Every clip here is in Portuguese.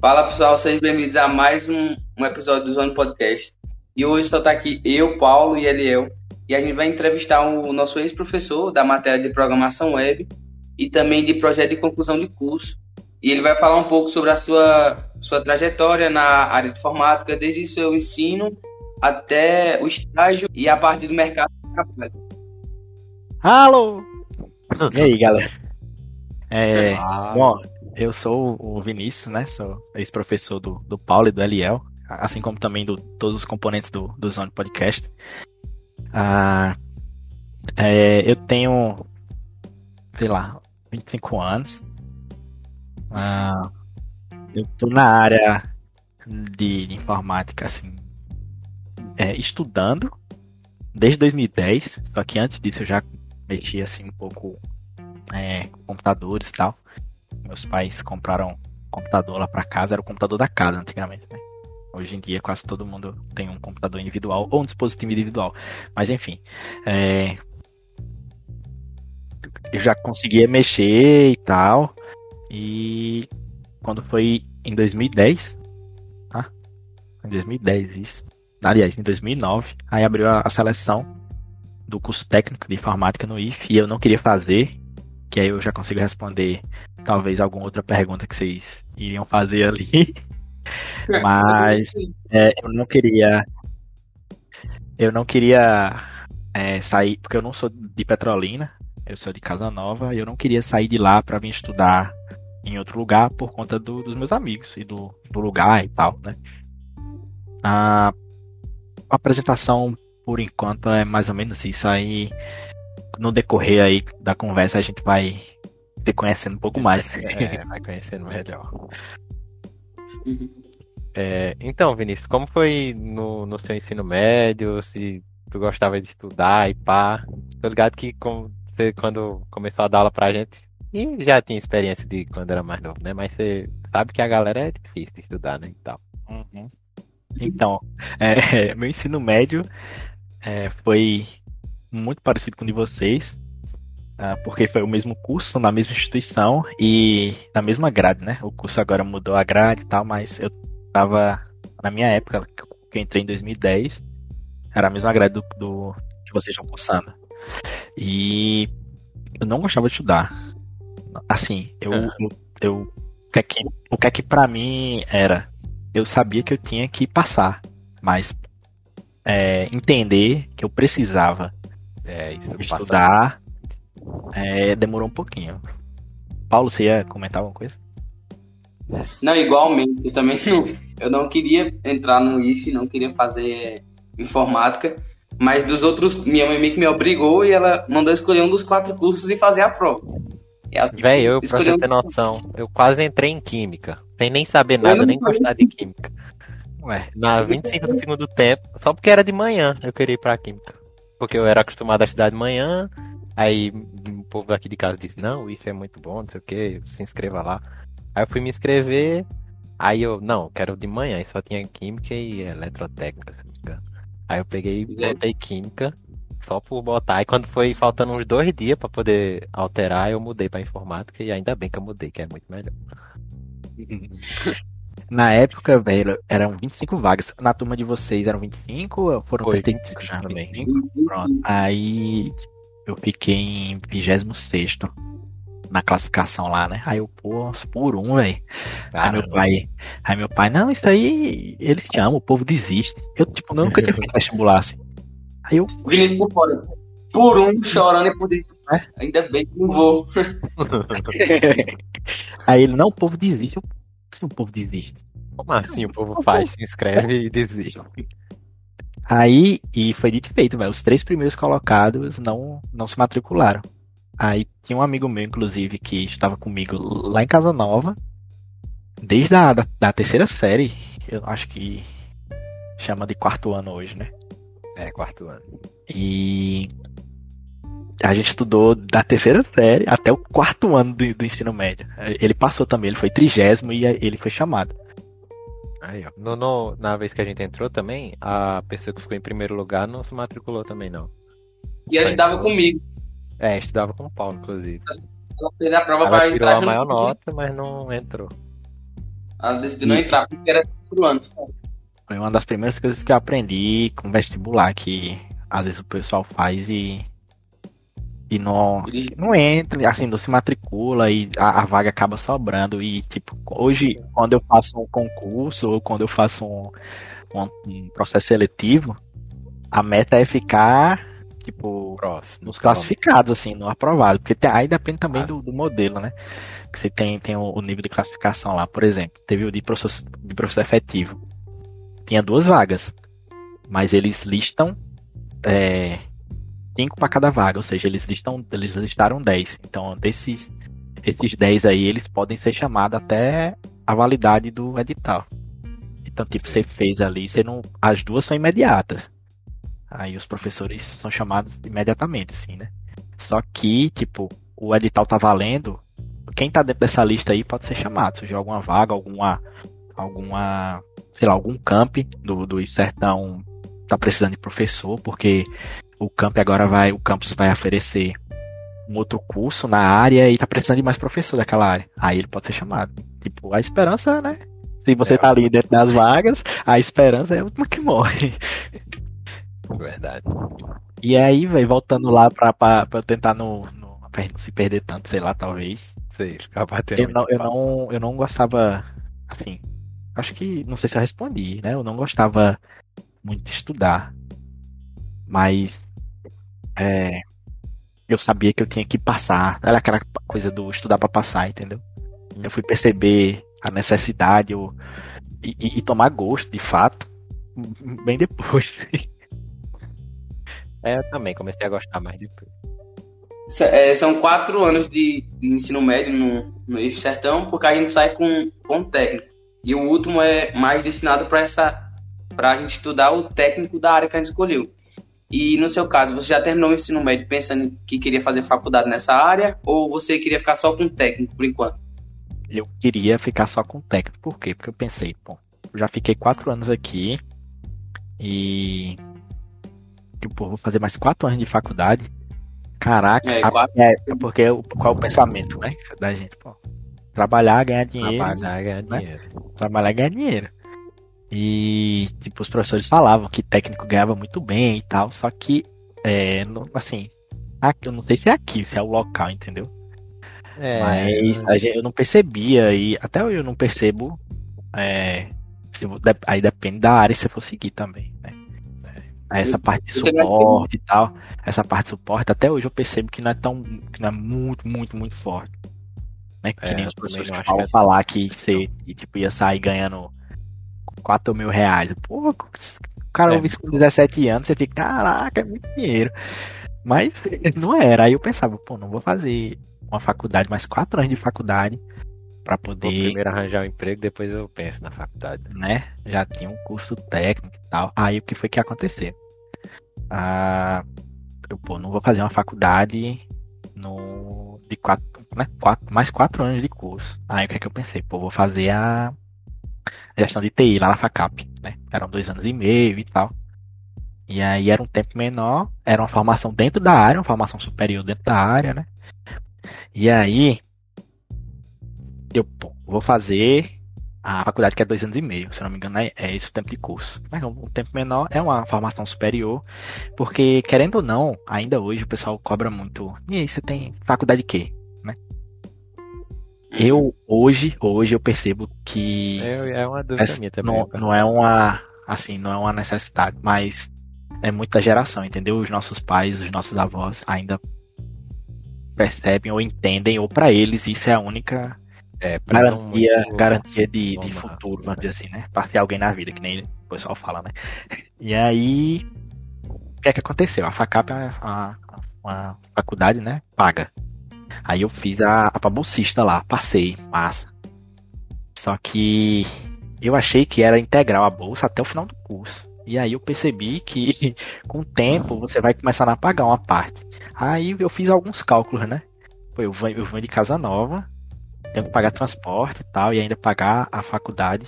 Fala pessoal, sejam bem-vindos a mais um, um episódio do Zone Podcast. E hoje só tá aqui eu, Paulo e Eliel. E a gente vai entrevistar o nosso ex-professor da matéria de programação web e também de projeto de conclusão de curso. E ele vai falar um pouco sobre a sua, sua trajetória na área de informática, desde seu ensino até o estágio e a parte do mercado de trabalho. Alô! E aí, galera? É, bom, eu sou o Vinícius, né? Sou ex-professor do, do Paulo e do Eliel, assim como também do todos os componentes do, do Zone Podcast. Ah, é, eu tenho, sei lá, 25 anos. Ah, eu tô na área de, informática, assim, é, estudando desde 2010, só que antes disso eu já mexia assim um pouco é, com computadores e tal. Meus pais compraram computador lá para casa, era o computador da casa antigamente, né? Hoje em dia quase todo mundo tem um computador individual ou um dispositivo individual. Mas enfim, é... eu já conseguia mexer e tal. E quando foi em 2010, tá? Em 2010 isso. Aliás, em 2009, aí abriu a seleção do curso técnico de informática no IF e eu não queria fazer, que aí eu já consigo responder talvez alguma outra pergunta que vocês iriam fazer ali. Mas é, eu não queria. Eu não queria é, sair, porque eu não sou de Petrolina, eu sou de Casa Nova, e eu não queria sair de lá para vir estudar em outro lugar por conta do, dos meus amigos e do, do lugar e tal, né? A apresentação, por enquanto, é mais ou menos isso aí. No decorrer aí da conversa, a gente vai se conhecendo um pouco mais. É, vai conhecendo melhor. É, então, Vinícius, como foi no, no seu ensino médio? Se tu gostava de estudar e pá? Tô ligado que com, você, quando começou a dar aula pra gente, e já tinha experiência de quando era mais novo, né? Mas você sabe que a galera é difícil de estudar, né? E tal. Uhum. Então, é, meu ensino médio é, foi muito parecido com o de vocês. Uh, porque foi o mesmo curso na mesma instituição e na mesma grade, né? O curso agora mudou a grade e tal, mas eu tava na minha época, que eu entrei em 2010, era a mesma grade do, do que vocês estão cursando. E eu não gostava de estudar. Assim, eu, eu, eu o que é que, o que é que pra mim era? Eu sabia que eu tinha que passar, mas é, entender que eu precisava é, estudar é, demorou um pouquinho. Paulo, você ia comentar alguma coisa? Não, igualmente. Eu também não, eu não queria entrar no IF, não queria fazer informática, mas dos outros, minha mãe meio que me obrigou e ela mandou escolher um dos quatro cursos e fazer a prova. Véi, eu, pra você ter noção, eu quase entrei em química, sem nem saber nada, nem gostar de química. Ué, na 25 do segundo tempo, só porque era de manhã eu queria ir pra química. Porque eu era acostumado a estudar de manhã, aí o povo aqui de casa disse, não, o IF é muito bom, não sei o que, se inscreva lá. Aí eu fui me inscrever, aí eu, não, quero de manhã, e só tinha química e eletrotécnica, se não me engano. Aí eu peguei e botei química, só por botar. E quando foi faltando uns dois dias para poder alterar, eu mudei para informática e ainda bem que eu mudei, que é muito melhor. Na época, velho, eram 25 vagas. Na turma de vocês eram 25 ou foram Foi 25 já também? 25? Pronto. Aí eu fiquei em 26 na classificação lá, né? Aí eu, pô, por um, velho. Aí meu pai, aí meu pai, não, isso aí eles te amam, o povo desiste. Eu, tipo, nunca tinha feito vestibular assim. Aí eu. Vinícius por fora. Por um, chorando e por dentro. É? Ainda bem que não vou. aí ele, não, o povo desiste. Eu, assim o povo desiste? Como assim o povo faz, se inscreve e desiste? Aí, e foi dito e feito, velho. Os três primeiros colocados não, não se matricularam. Aí tinha um amigo meu, inclusive, que estava comigo lá em Casa Nova, desde a da, da terceira série, eu acho que chama de quarto ano hoje, né? É, quarto ano. E a gente estudou da terceira série até o quarto ano do, do ensino médio. Ele passou também, ele foi trigésimo e ele foi chamado. Aí, ó. No, no, na vez que a gente entrou também, a pessoa que ficou em primeiro lugar não se matriculou também, não. E ajudava comigo. É, estudava com o Paulo, inclusive. Ela fez a prova Ela pra tirou entrar a maior nota, mas não entrou. Ela decidiu e... não entrar porque era por anos. Foi uma das primeiras coisas que eu aprendi com vestibular, que às vezes o pessoal faz e. E não, não entra, assim, não se matricula e a, a, vaga acaba sobrando. E, tipo, hoje, quando eu faço um concurso ou quando eu faço um, um, um processo seletivo, a meta é ficar tipo, Próximo, nos classificados, assim, no aprovado. Porque tem, aí depende também ah. do, do, modelo, né? Que você tem, tem o, o, nível de classificação lá. Por exemplo, teve o de professor, de professor efetivo. Tinha duas vagas. Mas eles listam é, cinco para cada vaga. Ou seja, eles listam, eles listaram 10. Então, desses esses 10 aí, eles podem ser chamados até a validade do edital. Então, tipo, você fez ali, você não. As duas são imediatas. Aí os professores são chamados imediatamente, assim, né? Só que, tipo, o edital tá valendo. Quem tá dentro dessa lista aí pode ser chamado. Se alguma vaga, alguma. alguma. sei lá, algum camp do, do sertão tá precisando de professor, porque o camp agora vai. O campus vai oferecer um outro curso na área e tá precisando de mais professor daquela área. Aí ele pode ser chamado. Tipo, a esperança, né? Se você é, tá ali dentro das vagas, a esperança é a última que morre. Verdade. E aí, velho, voltando lá pra, pra, pra tentar no, no, pra não se perder tanto, sei lá, talvez. Sei, ficar batendo. Eu não, eu, não, eu não gostava, assim, acho que, não sei se eu respondi, né? Eu não gostava muito de estudar. Mas, é, eu sabia que eu tinha que passar. Era aquela coisa do estudar para passar, entendeu? Eu fui perceber a necessidade eu, e, e, e tomar gosto, de fato, bem depois. É, eu também comecei a gostar mais depois. É, são quatro anos de, de ensino médio no, no IF Sertão, porque a gente sai com, com técnico. E o último é mais destinado para essa para a gente estudar o técnico da área que a gente escolheu. E no seu caso, você já terminou o ensino médio pensando que queria fazer faculdade nessa área ou você queria ficar só com técnico por enquanto? Eu queria ficar só com técnico. Por quê? Porque eu pensei, bom, eu já fiquei quatro anos aqui e tipo, vou fazer mais quatro anos de faculdade. Caraca, é, é, porque qual é o pensamento, né? Da gente, pô. Trabalhar, ganhar dinheiro. Trabalhar, ganhar né? dinheiro. Trabalhar, ganhar dinheiro. E, tipo, os professores falavam que técnico ganhava muito bem e tal, só que, é, não, assim, aqui, eu não sei se é aqui, se é o local, entendeu? É... Mas gente, eu não percebia, e até hoje eu não percebo, é, se, aí depende da área você for seguir também, né? essa parte de suporte e tal, essa parte de suporte, até hoje eu percebo que não é tão, que não é muito, muito, muito forte. Né? Que é, nem os professores que falam é falar que você tipo, ia sair ganhando 4 mil reais. Pô, o cara é. ouve isso com 17 anos, você fica, caraca, é muito dinheiro. Mas não era. Aí eu pensava, pô, não vou fazer uma faculdade, mais 4 anos de faculdade para poder. Vou primeiro arranjar um emprego, depois eu penso na faculdade. Né? Já tinha um curso técnico e tal. Aí o que foi que aconteceu? Ah, eu, pô, não vou fazer uma faculdade no de quatro, né, quatro, mais quatro anos de curso. Aí o que é que eu pensei? Pô, vou fazer a gestão de TI lá na FACAP, né? Eram dois anos e meio e tal. E aí era um tempo menor, era uma formação dentro da área, uma formação superior dentro da área, né? E aí eu pô, vou fazer a faculdade que é dois anos e meio, se não me engano, é, é esse o tempo de curso. Mas um tempo menor é uma formação superior, porque, querendo ou não, ainda hoje o pessoal cobra muito. E aí, você tem faculdade de quê? Né? Eu, hoje, hoje eu percebo que. É, é uma dúvida minha também. Não, não é uma. Assim, não é uma necessidade, mas é muita geração, entendeu? Os nossos pais, os nossos avós ainda percebem ou entendem, ou para eles isso é a única é, garantia, muito... garantia de, de futuro, vamos dizer assim, né? Ter alguém na vida, que nem o pessoal fala, né? E aí, o que é que aconteceu? A FACAP é uma, uma faculdade, né? Paga. Aí eu fiz a, a bolsista lá, passei, massa. Só que eu achei que era integral a bolsa até o final do curso. E aí eu percebi que com o tempo você vai começar a pagar uma parte. Aí eu fiz alguns cálculos, né? Pô, eu venho, eu venho de casa nova, tenho que pagar transporte e tal, e ainda pagar a faculdade.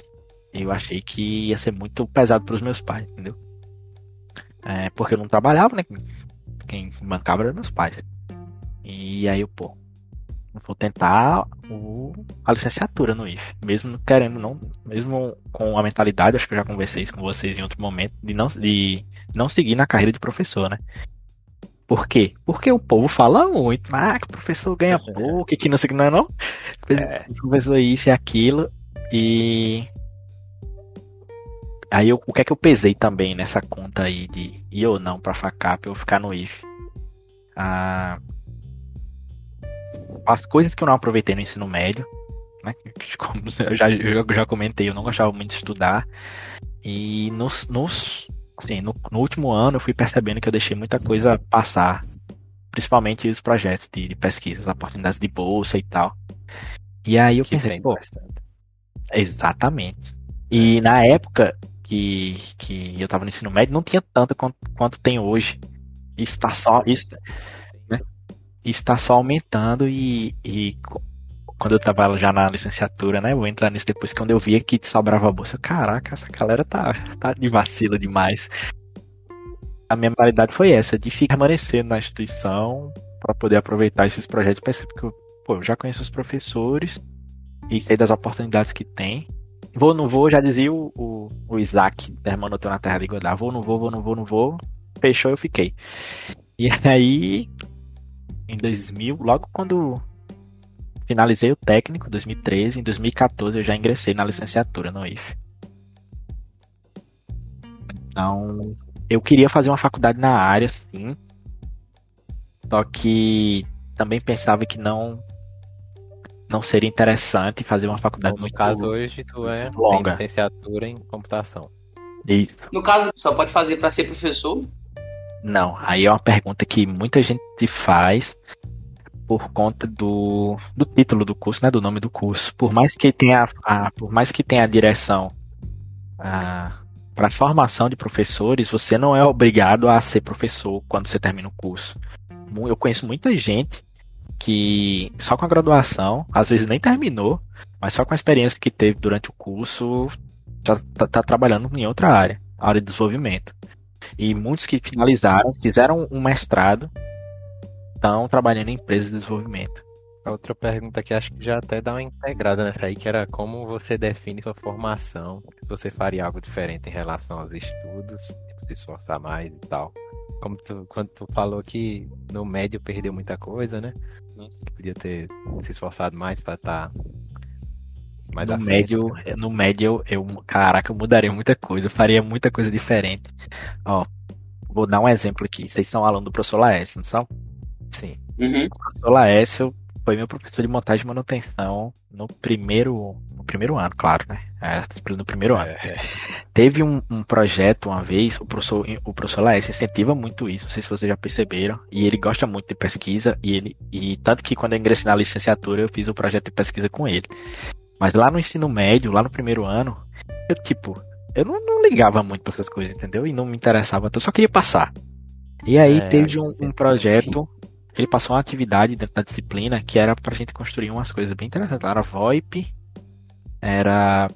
Eu achei que ia ser muito pesado para os meus pais, entendeu? É, porque eu não trabalhava, né? Quem bancava eram meus pais. E aí eu, pô, vou tentar o, a licenciatura no IF, mesmo querendo não, mesmo com a mentalidade, acho que eu já conversei isso com vocês em outro momento, de não, de não seguir na carreira de professor, né? Por quê? Porque o povo fala muito, ah, que o professor ganha pouco, que não sei o que não é não. É. O professor é isso e aquilo, e aí eu, o que é que eu pesei também nessa conta aí de ir ou não pra FACAP eu ficar no IF? Ah, as coisas que eu não aproveitei no ensino médio, né? Como eu já, eu já comentei, eu não gostava muito de estudar. E nos, nos assim, no, no, último ano eu fui percebendo que eu deixei muita coisa passar. Principalmente os projetos de, de pesquisa, as oportunidades de bolsa e tal. E aí eu que pensei, pô. Exatamente. E na época que, que eu tava no ensino médio, não tinha tanto quanto, quanto tem hoje. Isso tá só. Isso, está só aumentando e, e quando eu tava já na licenciatura, né? Vou entrar nisso depois quando eu via que sobrava a bolsa. Caraca, essa galera tá, tá de vacila demais. A minha mentalidade foi essa, de ficar permanecer na instituição para poder aproveitar esses projetos. Porque pô, eu já conheço os professores e sei das oportunidades que tem. Vou, não vou, já dizia o, o, o Isaac, irmão na Terra de Godá. Vou, não vou, vou, não vou, não vou. Fechou, eu fiquei. E aí, em 2000, logo quando finalizei o técnico, 2013, em 2014 eu já ingressei na licenciatura no IF. Então, eu queria fazer uma faculdade na área, sim. Só que também pensava que não não seria interessante fazer uma faculdade no muito caso hoje tu é longa. licenciatura em computação. Isso. No caso, só pode fazer para ser professor? Não, aí é uma pergunta que muita gente faz por conta do, do título do curso, né, do nome do curso. Por mais que tenha a, por mais que tenha a direção para a formação de professores, você não é obrigado a ser professor quando você termina o curso. Eu conheço muita gente que só com a graduação, às vezes nem terminou, mas só com a experiência que teve durante o curso, já está tá trabalhando em outra área, a área de desenvolvimento. E muitos que finalizaram, fizeram um mestrado, estão trabalhando em empresas de desenvolvimento. A outra pergunta que acho que já até dá uma integrada nessa aí, que era como você define sua formação, se você faria algo diferente em relação aos estudos, tipo, se esforçar mais e tal. Como tu, quando tu falou que no médio perdeu muita coisa, né? Podia ter se esforçado mais para estar tá mais no médio, frente. no médio eu, caraca, eu mudaria muita coisa, eu faria muita coisa diferente. Ó, vou dar um exemplo aqui. Vocês são aluno do professor Laércio, não são? Sim. Uhum. O professor Laércio foi meu professor de montagem e manutenção no primeiro, no primeiro ano, claro, né? É, no primeiro ano. É. Teve um, um, projeto uma vez, o professor, o professor Laércio incentiva muito isso, não sei se vocês já perceberam, e ele gosta muito de pesquisa, e ele, e tanto que quando eu ingressei na licenciatura eu fiz o um projeto de pesquisa com ele. Mas lá no ensino médio, lá no primeiro ano, eu tipo, eu não, não ligava muito pra essas coisas, entendeu? E não me interessava, eu só queria passar. E aí é, teve um, um, projeto, ele passou uma atividade dentro da disciplina que era pra gente construir umas coisas bem interessantes. Era VoIP, era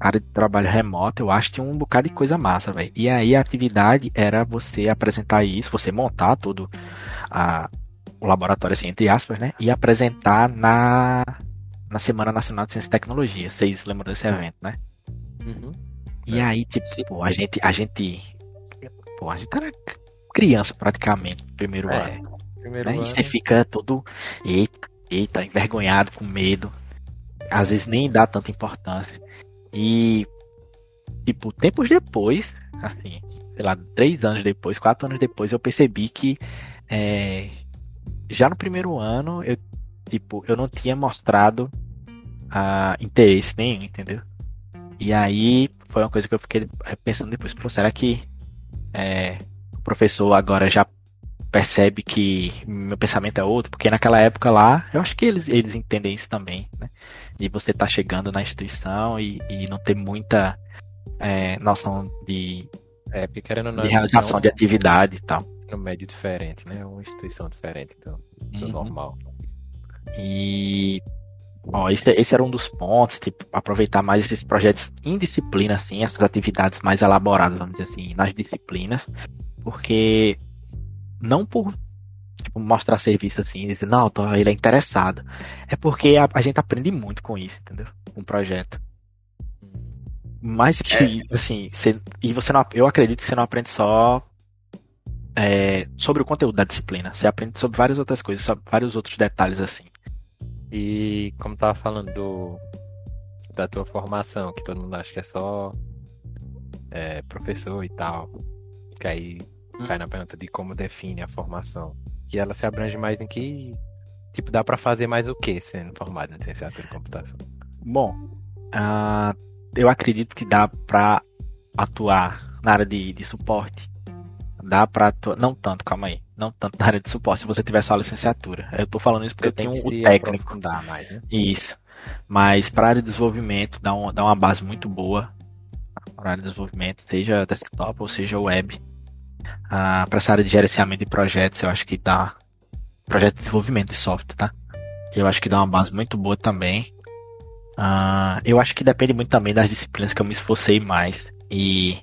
área de trabalho remoto, eu acho que tinha um bocado de coisa massa, velho. E aí a atividade era você apresentar isso, você montar todo a, o laboratório, assim, entre aspas, né? E apresentar na na Semana Nacional de Ciência e Tecnologia. Vocês lembram desse evento, né? Uhum. E aí, tipo, a gente, a gente. Pô, a gente era criança praticamente no primeiro é, ano. Primeiro né? ano. E você fica todo. Eita, eita, envergonhado, com medo. Às vezes nem dá tanta importância. E. Tipo, tempos depois, assim, sei lá, três anos depois, quatro anos depois, eu percebi que. É, já no primeiro ano eu tipo, eu não tinha mostrado uh, interesse nenhum, entendeu? E aí foi uma coisa que eu fiquei pensando depois, pô, será que é, professor agora já percebe que meu pensamento é outro? Porque naquela época lá, eu acho que eles, eles entendem isso também, né? E você tá chegando na instituição e, e não ter muita é, noção de, é, porque querendo de realização de atividade e tal. É um médio diferente, né? Uma instituição diferente do, do uhum. normal. E Bom, esse, esse, era um dos pontos, tipo, aproveitar mais esses projetos em disciplina, assim, essas atividades mais elaboradas, vamos dizer assim, nas disciplinas, porque não por, tipo, mostrar serviço assim, e dizer, não, tô, ele é interessado. É porque a, a, gente aprende muito com isso, entendeu? Com um projeto. Mais que, é. assim, e você não, eu acredito que você não aprende só é, sobre o conteúdo da disciplina. Você aprende sobre várias outras coisas, sobre vários outros detalhes assim. E como tava falando do, da tua formação, que todo mundo acha que é só é, professor e tal, que aí. Cai na pergunta de como define a formação. Que ela se abrange mais em que tipo dá para fazer mais o que sendo formado em licenciatura em computação? Bom, uh, eu acredito que dá para atuar na área de, de suporte Dá pra. Não tanto, calma aí. Não tanto na área de suporte se você tiver só a licenciatura. Eu tô falando isso porque eu, tenho o técnico. Dá mais, né? Isso. Mas para área de desenvolvimento dá, um, dá uma base muito boa. Para área de desenvolvimento, seja desktop ou seja web. Ah, para essa área de gerenciamento de projetos, eu acho que dá. Projeto de desenvolvimento de software, tá? Eu acho que dá uma base muito boa também. Ah, eu acho que depende muito também das disciplinas que eu me esforcei mais. E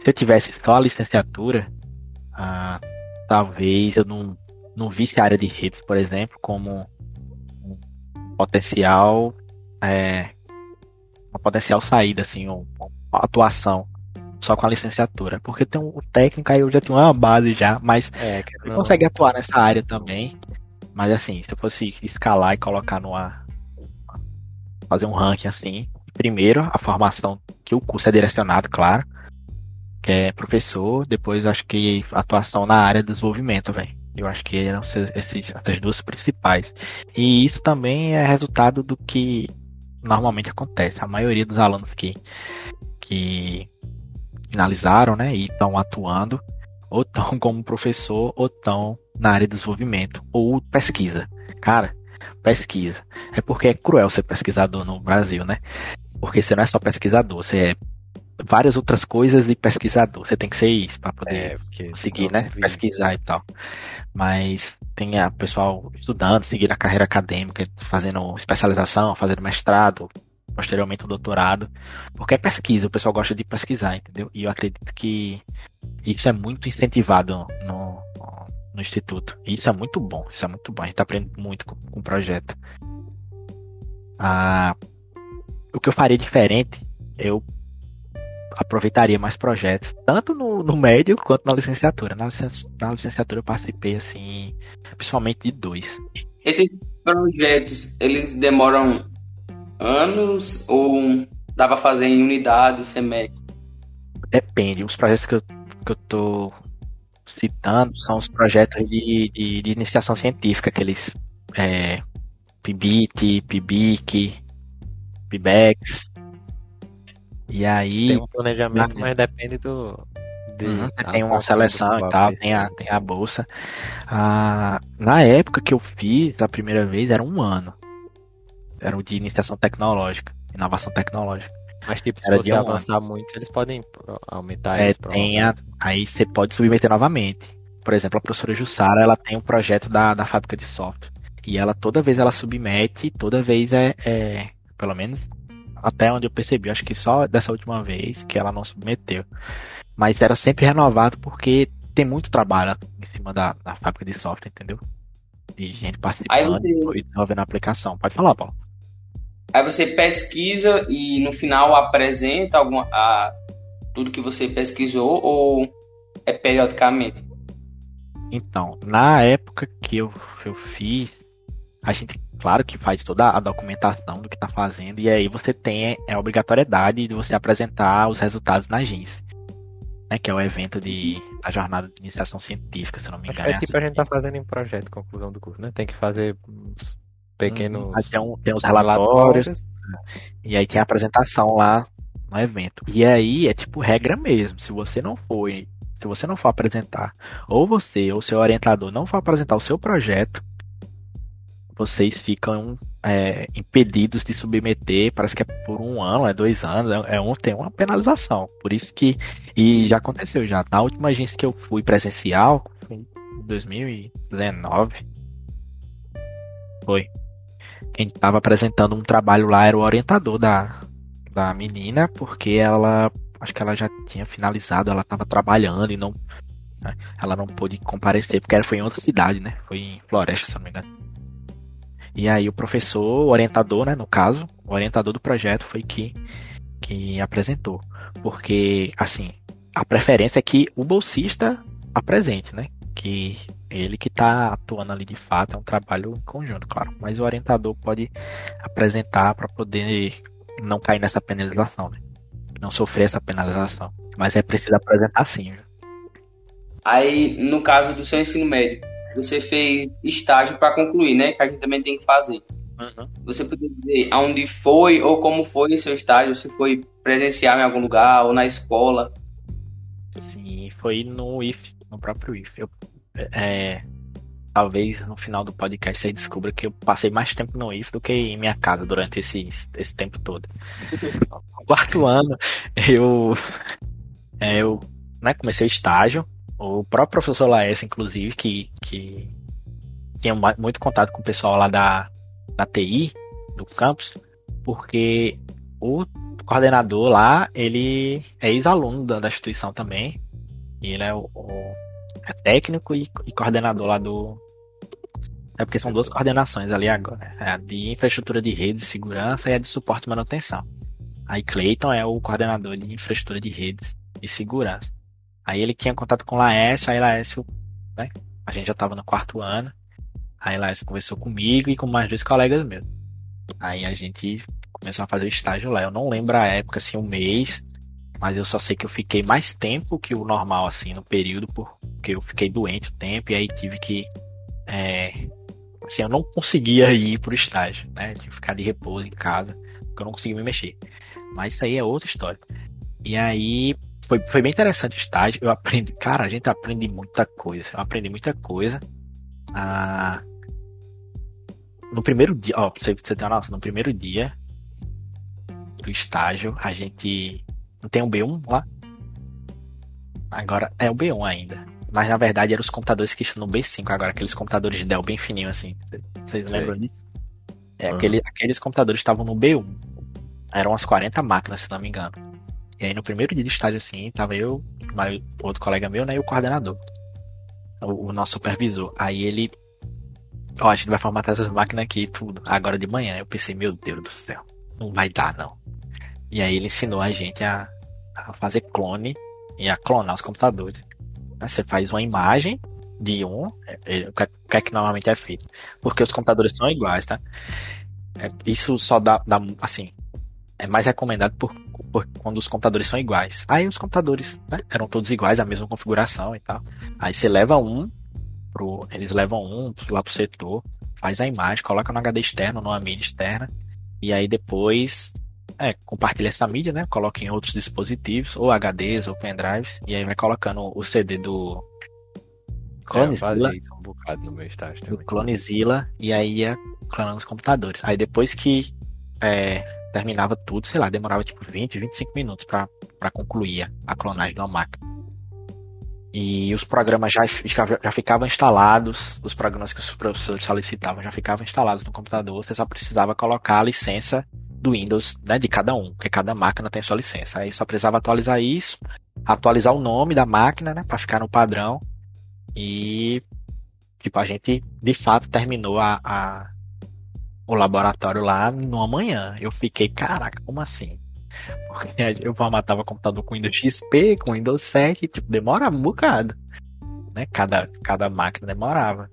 se eu tivesse só a licenciatura, ah, talvez eu não, não visse a área de redes, por exemplo, como um potencial é, uma potencial saída, assim, uma atuação só com a licenciatura. Porque tem um, o técnico aí eu já tenho uma base já, mas é, não... consegue atuar nessa área também. Mas assim, se eu fosse escalar e colocar no ar, fazer um ranking assim, primeiro a formação que o curso é direcionado, claro que é professor, depois acho que atuação na área de desenvolvimento, velho. Eu acho que eram esses, essas duas principais. E isso também é resultado do que normalmente acontece. A maioria dos alunos que, que finalizaram, né, e estão atuando, ou estão como professor, ou estão na área de desenvolvimento, ou pesquisa. Cara, pesquisa. É porque é cruel ser pesquisador no Brasil, né? Porque você não é só pesquisador, você é várias outras coisas e pesquisador. Você tem que ser isso para poder é, conseguir, né? Pesquisar e tal. Mas tem a pessoal estudando, seguindo a carreira acadêmica, fazendo especialização, fazendo mestrado, posteriormente um doutorado, porque é pesquisa, o pessoal gosta de pesquisar, entendeu? E eu acredito que isso é muito incentivado no, no instituto. E isso é muito bom, isso é muito bom. A gente aprende muito com, com o projeto. Ah, o que eu faria diferente, eu aproveitaria mais projetos, tanto no, no médio quanto na licenciatura. Na, na licenciatura eu participei, assim, principalmente de dois. Esses projetos, eles demoram anos ou dá pra fazer em unidade, semestre? Depende. Os projetos que eu, que eu tô citando são os projetos de, de, de iniciação científica, aqueles é, PIBIT, PIBIC, PIBEX, e aí. Tem um planejamento, na... mas depende do. De, uhum, tem uma seleção e tal, tem a, tem a bolsa. Ah, na época que eu fiz a primeira vez era um ano. Era o de iniciação tecnológica, inovação tecnológica. Mas tipo, se era você avançar ano. muito, eles podem aumentar é, tem a, Aí você pode submeter novamente. Por exemplo, a professora Jussara, ela tem um projeto da, da fábrica de software. E ela toda vez ela submete, toda vez é, é pelo menos até onde eu percebi, acho que só dessa última vez que ela não submeteu. Mas era sempre renovado porque tem muito trabalho em cima da, da fábrica de software, entendeu? E gente participando você... e desenvolvendo a aplicação. Pode falar, Paulo. Aí você pesquisa e no final apresenta alguma, a, tudo que você pesquisou ou é periodicamente? Então, na época que eu, eu fiz, a gente claro que faz toda a documentação do que está fazendo, e aí você tem é, a obrigatoriedade de você apresentar os resultados na agência. Né, que é o evento de a jornada de iniciação científica, se não me engano. É, é tipo assim. a gente tá fazendo em projeto conclusão do curso, né? Tem que fazer pequenos. Hum, tem, um, tem os relatórios, relatórios, e aí tem a apresentação lá no evento. E aí é tipo regra mesmo. Se você não for, se você não for apresentar, ou você ou seu orientador não for apresentar o seu projeto, vocês ficam é, impedidos de submeter, parece que é por um ano, é dois anos, é, é um, tem uma penalização. Por isso que. E já aconteceu já. Na última agência que eu fui presencial, em 2019. Foi. Quem estava apresentando um trabalho lá era o orientador da, da menina, porque ela. Acho que ela já tinha finalizado, ela estava trabalhando e não Né? Ela não pôde comparecer porque ela foi em outra cidade, né? Foi em Floresta, se não me engano. E aí o professor, o orientador, né, no caso, o orientador do projeto foi que, que apresentou. Porque, assim, a preferência é que o bolsista apresente, né? Que ele que está atuando ali de fato é um trabalho em conjunto, claro. Mas o orientador pode apresentar para poder não cair nessa penalização, né? Não sofrer essa penalização. Mas é preciso apresentar sim. Viu? Aí, no caso do seu ensino médio, você fez estágio para concluir, né? Que a gente também tem que fazer. Uhum. Você poderia dizer aonde foi ou como foi seu estágio? Se foi presencial em algum lugar ou na escola? Sim, foi no IF, no próprio IF. Eu, é, talvez no final do podcast você descubra que eu passei mais tempo no IF do que em minha casa durante esse, esse tempo todo. No quarto ano, eu, é, eu né, comecei o estágio o próprio professor Laércio, inclusive, que, que tinha muito contato com o pessoal lá da, da TI, do campus, porque o coordenador lá, ele é ex-aluno da, da, instituição também. Ele é o, o é técnico e, e, coordenador lá do. É porque são duas coordenações ali agora. É a de infraestrutura de redes e segurança e a de suporte e manutenção. Aí Clayton é o coordenador de infraestrutura de redes e segurança. Aí ele tinha contato com Laércio, aí Laércio, né? A gente já tava no quarto ano. Aí Laércio conversou comigo e com mais dois colegas mesmo. Aí a gente começou a fazer estágio lá. Eu não lembro a época, assim, um mês, mas eu só sei que eu fiquei mais tempo que o normal, assim, no período, porque eu fiquei doente o tempo e aí tive que. É, assim, eu não conseguia ir pro estágio, né? Tive que ficar de repouso em casa, porque eu não conseguia me mexer. Mas isso aí é outra história. E aí, foi, foi bem interessante o estágio. Eu aprendi, cara, a gente aprende muita coisa. Eu aprendi muita coisa. Ah, no primeiro dia, ó, pra você, você ter uma noção, no primeiro dia do estágio, a gente. Não tem um B1 lá? Agora é o B1 ainda. Mas na verdade eram os computadores que estão no B5 agora, aqueles computadores de Dell bem fininhos assim. Vocês lembram disso? É, uhum. aquele, aqueles computadores estavam no B1. Eram umas 40 máquinas, se não me engano. E aí no primeiro dia de estágio, assim, tava eu, outro colega meu, né, e o coordenador. O, o nosso supervisor. Aí ele. Ó, a gente vai formatar essas máquinas aqui e tudo. Agora de manhã. Eu pensei, meu Deus do céu, não vai dar não. E aí ele ensinou a gente a, a fazer clone e a clonar os computadores. Você faz uma imagem de um, é, é, o que, é que normalmente é feito. Porque os computadores são iguais, tá? É, isso só dá, dá, assim, é mais recomendado por, por, quando os computadores são iguais. Aí os computadores né, eram todos iguais, a mesma configuração e tal. Aí você leva um, pro, eles levam um lá pro setor, faz a imagem, coloca no HD externo, numa mídia externa, e aí depois é, compartilha essa mídia, né? Coloca em outros dispositivos, ou HDs, ou pendrives, e aí vai colocando o CD do Clonezilla. É, um bocado no meu estágio também. Do Clonezilla, e aí ia clonando os computadores. Aí depois que é, terminava tudo, sei lá, demorava tipo 20, 25 minutos para concluir a clonagem de uma máquina. E os programas já, já ficavam instalados, os programas que os professores solicitavam já ficavam instalados no computador, você só precisava colocar a licença do Windows né, de cada um, porque cada máquina tem sua licença. Aí só precisava atualizar isso, atualizar o nome da máquina, né, para ficar no padrão. E tipo, a gente de fato terminou a, a o laboratório lá numa manhã. Eu fiquei, caraca, como assim? Porque eu formatava computador com Windows XP, com Windows 7, tipo, demorava um bocado. Né? Cada, cada máquina demorava.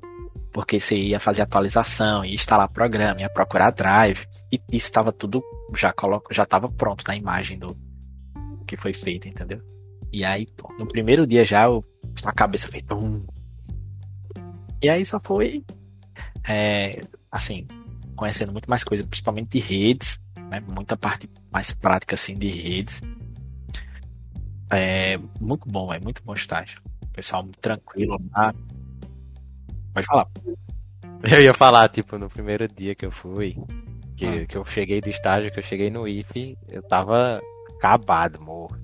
Porque você ia fazer atualização, ia instalar programa, ia procurar drive. E estava tudo já coloco, já estava pronto na imagem do que foi feito, entendeu? E aí, pô, no primeiro dia já eu, a cabeça fez. Pum. E aí só foi. É, assim, conhecendo muito mais coisa, principalmente de redes, né? muita parte mais prática assim de redes. É muito bom, é muito bom estágio. Pessoal muito tranquilo lá. Pode falar. Eu ia falar, tipo, no primeiro dia que eu fui, que, ah. que eu cheguei do estágio, que eu cheguei no IFE, eu tava acabado, morto.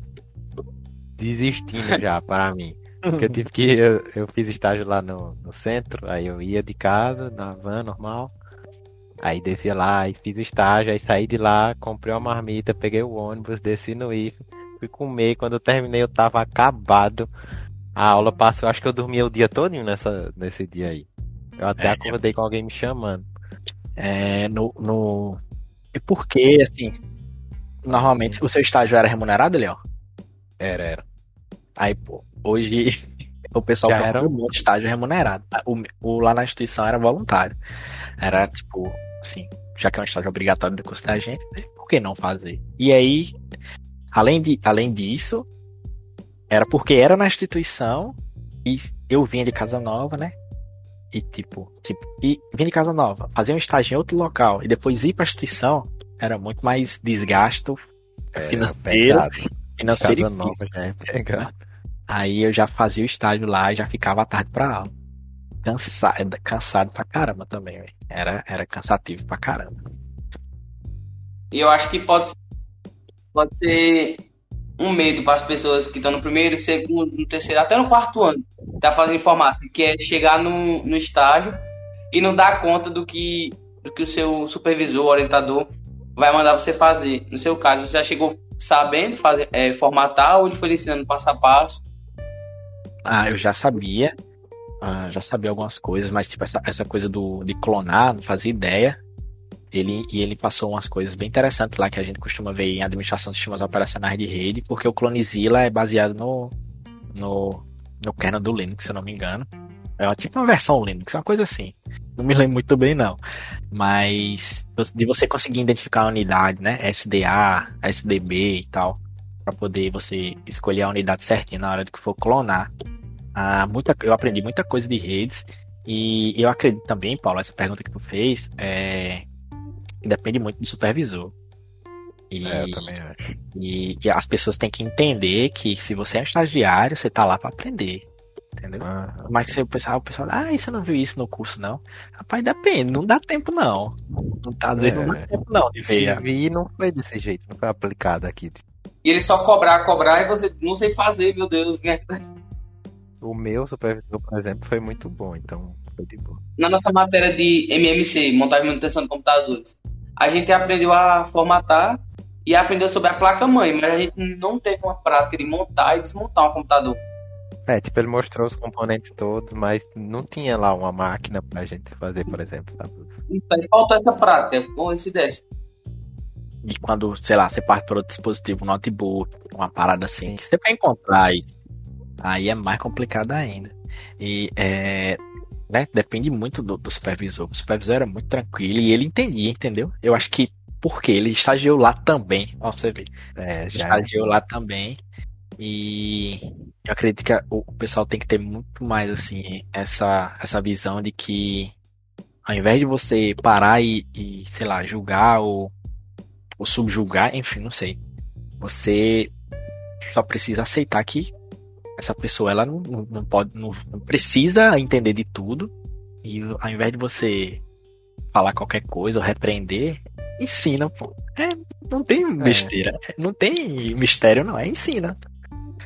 Desistindo já, para mim. Porque eu tive que. Eu, eu fiz estágio lá no, no centro, aí eu ia de casa, na van normal. Aí desci lá e fiz o estágio, aí saí de lá, comprei uma marmita, peguei o ônibus, desci no IF, fui comer. Quando eu terminei, eu tava acabado. A aula passa, eu acho que eu dormia o dia todo nessa, nesse dia aí. Eu até é, acordei com alguém me chamando. É, no, no... E por que, assim, normalmente o seu estágio era remunerado, Leon? Era, era. Aí, pô, hoje o pessoal Já era um monte de estágio remunerado. O, o, lá na instituição era voluntário. Era tipo, assim, já que é um estágio obrigatório do curso da gente, né, por que não fazer? E aí, além, de, além disso, era porque era na instituição e eu vinha de Casa Nova, né? E tipo, tipo, e vinha de Casa Nova, fazer um estágio em outro local e depois ir pra instituição era muito mais desgasto é, financeiro, financeiro Casa e Nova é pegado. Aí eu já fazia o estágio lá e já ficava à tarde pra aula. Cansado, cansado pra caramba também, véio. Era, era cansativo pra caramba. E eu acho que pode, pode ser um medo para as pessoas que estão no primeiro, segundo, no terceiro, até no quarto ano, tá fazendo informática, que é chegar no, no estágio e não dar conta do que, do que o seu supervisor, orientador, vai mandar você fazer. No seu caso, você já chegou sabendo fazer, é, formatar ou ele foi ensinando passo a passo? Ah, eu já sabia. Ah, já sabia algumas coisas, mas tipo, essa, essa coisa do, de clonar, não fazia ideia. Ele, e ele passou umas coisas bem interessantes lá que a gente costuma ver em administração de sistemas operacionais de rede, porque o Clonezilla é baseado no, no, no kernel do Linux, se eu não me engano. É tipo uma versão Linux, uma coisa assim. Não me lembro muito bem, não. Mas de você conseguir identificar a unidade, né? SDA, SDB e tal, para poder você escolher a unidade certinha na hora que for clonar. Ah, muita, eu aprendi muita coisa de redes. E eu acredito também, Paulo, essa pergunta que tu fez, é, depende muito do supervisor. E, é, eu também acho. E, e, as pessoas têm que entender que se você é um estagiário, você tá lá para aprender. Entendeu? Ah, Mas se o pessoal, o pessoal, ah, você não viu isso no curso, não? Rapaz, depende, não dá tempo, não. Não tá, às vezes é, não dá tempo, não, de ver. Se vi, não foi desse jeito, não foi aplicado aqui. E ele só cobrar, cobrar, e você não sei fazer, meu Deus. O meu supervisor, por exemplo, foi muito bom, então foi de boa. Na nossa matéria de MMC, montagem e manutenção de computadores, a gente aprendeu a formatar e aprendeu sobre a placa-mãe, mas a gente não teve uma prática de montar e desmontar um computador. É, tipo, ele mostrou os componentes todos, mas não tinha lá uma máquina pra gente fazer, por exemplo. Tá? Então, faltou essa prática, ficou esse deste. E quando, sei lá, você parte para outro dispositivo, um notebook, uma parada assim, que você vai encontrar isso Aí é mais complicado ainda. E é, né, depende muito do, do, supervisor. O supervisor era muito tranquilo e ele entendia, entendeu? Eu acho que porque ele estagiou lá também. Ó, você vê. É, já estagiou lá também. E eu acredito que o, o pessoal tem que ter muito mais assim essa, essa visão de que ao invés de você parar e, e sei lá, julgar ou, ou subjugar, enfim, não sei. Você só precisa aceitar que essa pessoa ela não, não, pode, não, não, precisa entender de tudo. E ao invés de você falar qualquer coisa ou repreender, ensina, pô. É, não tem é. besteira, é. não tem mistério, não, é ensina.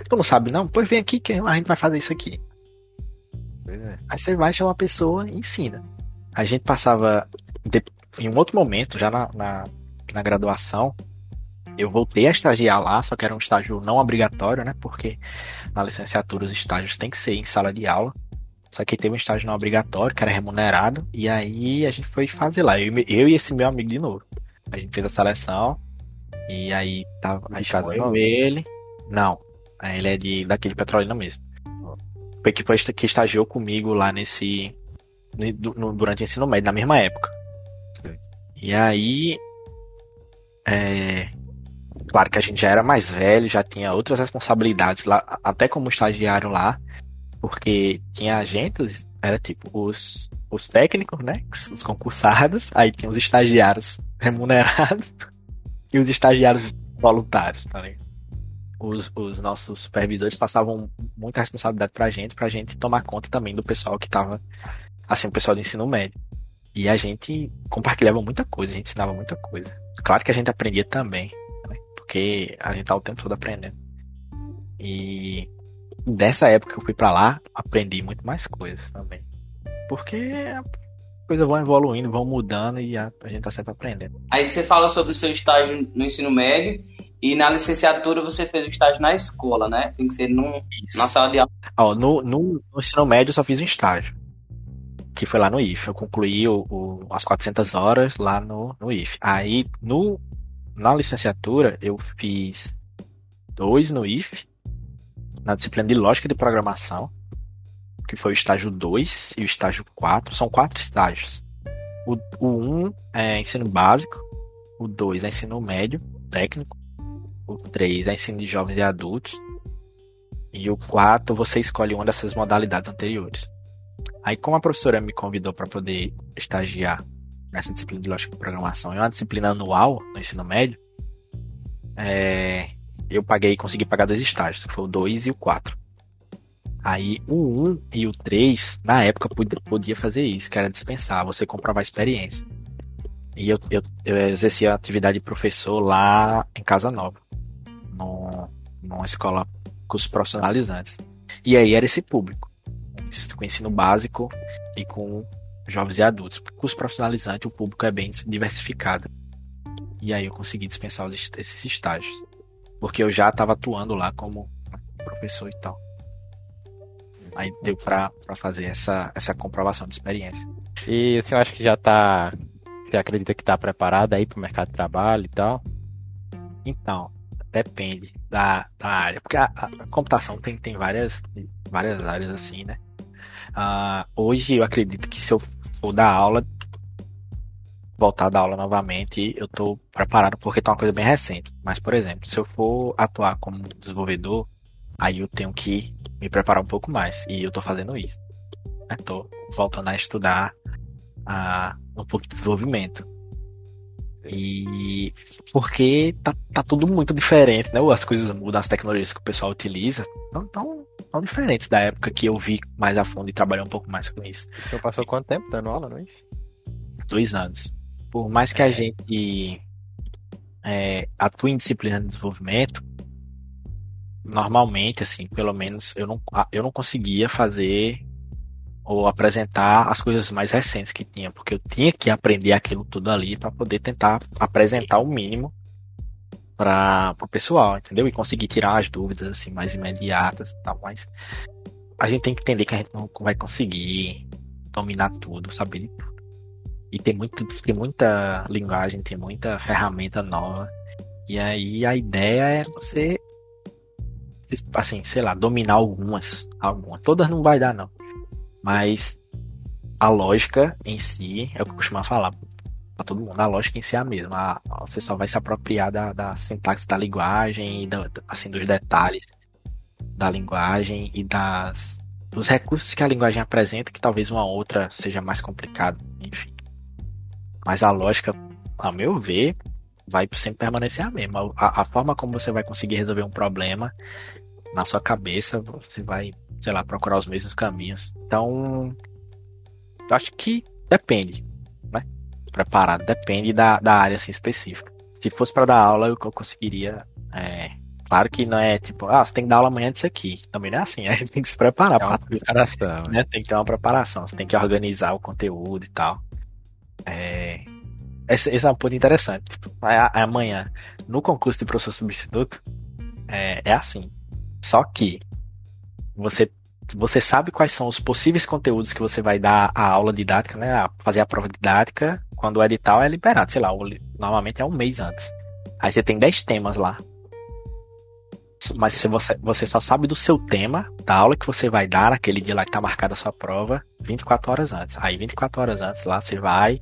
Tu não sabe, não? Pois vem aqui que a gente vai fazer isso aqui. É. Aí você vai chamar a pessoa e ensina. A gente passava em um outro momento, já na, na, na graduação, eu voltei a estagiar lá, só que era um estágio não obrigatório, né? Porque na licenciatura os estágios têm que ser em sala de aula. Só que teve um estágio não obrigatório, que era remunerado, e aí a gente foi fazer lá. Eu, eu e esse meu amigo de novo. A gente fez a seleção, e aí tava. Aí chamou eu, ele. Não, ele é de daquele Petrolina mesmo. Foi que foi que estagiou comigo lá nesse. No, durante o ensino médio, na mesma época. E aí. É, Claro que a gente já era mais velho, já tinha outras responsabilidades lá, até como estagiário lá, porque tinha agentes, era tipo os, os técnicos, né? Os concursados, aí tinha os estagiários remunerados e os estagiários voluntários, tá ligado? Os, os nossos supervisores passavam muita responsabilidade pra gente, pra gente tomar conta também do pessoal que tava, assim, o pessoal do ensino médio. E a gente compartilhava muita coisa, a gente ensinava muita coisa. Claro que a gente aprendia também porque a gente tá o tempo todo aprendendo. E dessa época que eu fui para lá, aprendi muito mais coisas também. Porque as coisas vão evoluindo, vão mudando e a, a gente tá sempre aprendendo. Aí você fala sobre o seu estágio no ensino médio E na licenciatura você fez o estágio na escola, né? Tem que ser num, na sala de aula. Ó, no, no, no, ensino médio eu só fiz um estágio. Que foi lá no IF. Eu concluí o, o, as 400 horas lá no, no IF. Aí, no, na licenciatura, eu fiz dois no IF. Na disciplina de lógica de programação. Que foi o estágio 2 e o estágio 4. São quatro estágios. O 1 um é ensino básico. O 2 é ensino médio, técnico. O 3 é ensino de jovens e adultos. E o 4 você escolhe uma dessas modalidades anteriores. Aí, como a professora me convidou para poder estagiar nessa disciplina de lógica de programação, é uma disciplina anual no ensino médio, é, eu paguei, consegui pagar dois estágios, foi o 2 e o 4. Aí o 1 e o 3, na época, podia fazer isso, que era dispensar, você comprovar a experiência. E eu, eu, eu exercia a atividade de professor lá em Casa Nova no, numa escola cursos profissionalizantes. E aí era esse público, com ensino básico e com jovens e adultos. Curso profissionalizante, o público é bem diversificado. E aí eu consegui dispensar esses estágios. Porque eu já estava atuando lá como professor e tal. Aí deu para fazer essa, essa comprovação de experiência. E o senhor acha que já está Você acredita que está preparado aí para o mercado de trabalho e tal? Então, Depende da, da área. Porque a, a, computação tem, tem várias, várias áreas assim, né? Uh, hoje eu acredito que se eu for dar aula, voltar da aula novamente, eu estou preparado porque tá uma coisa bem recente. Mas, por exemplo, se eu for atuar como desenvolvedor, aí eu tenho que me preparar um pouco mais. E eu estou fazendo isso. Estou voltando a estudar um pouco de desenvolvimento. E porque tá, tá tudo muito diferente, né? As coisas mudam, as tecnologias que o pessoal utiliza não tão, tão diferentes da época que eu vi mais a fundo e trabalhei um pouco mais com isso. O senhor passou quanto tempo dando aula, não é? Dois anos. Por mais que a é. gente é, atue em disciplina de desenvolvimento, normalmente, assim, pelo menos eu não, eu não conseguia fazer ou apresentar as coisas mais recentes que tinha, porque eu tinha que aprender aquilo tudo ali para poder tentar apresentar o mínimo para o pessoal, entendeu? E conseguir tirar as dúvidas assim mais imediatas e tal, mas a gente tem que entender que a gente não vai conseguir dominar tudo, saber de tudo. E tem, muito, tem muita linguagem, tem muita ferramenta nova. E aí a ideia é você, assim, sei lá, dominar algumas. algumas. Todas não vai dar, não. Mas a lógica em si, é o que eu costumo falar para todo mundo, a lógica em si é a mesma. você só vai se apropriar da, da sintaxe da linguagem e da, assim, dos detalhes da linguagem e das, dos recursos que a linguagem apresenta, que talvez uma outra seja mais complicado, enfim. Mas a lógica, a meu ver, vai sempre permanecer a mesma. A, a forma como você vai conseguir resolver um problema na sua cabeça, você vai sei lá, procurar os mesmos caminhos. Então, acho que depende? Preparado, depende da, da área assim, específica. Se fosse para dar aula, eu, eu conseguiria. É, claro que não é tipo, ah, você tem que dar aula amanhã disso aqui. Também não é assim, a gente tem que se preparar. É uma pra, preparação. Né? Tem que ter uma preparação, você tem que organizar o conteúdo e tal. É, esse, esse é um ponto interessante. Tipo, amanhã, no concurso de professor substituto, é, é assim. Só que você você sabe quais são os possíveis conteúdos que você vai dar a aula didática, né? fazer a prova didática, quando o edital é liberado, sei lá, normalmente é um mês antes. Aí você tem 10 temas lá. Mas se você, você só sabe do seu tema, da aula que você vai dar naquele dia lá que tá marcada a sua prova, 24 horas antes. Aí 24 horas antes lá você vai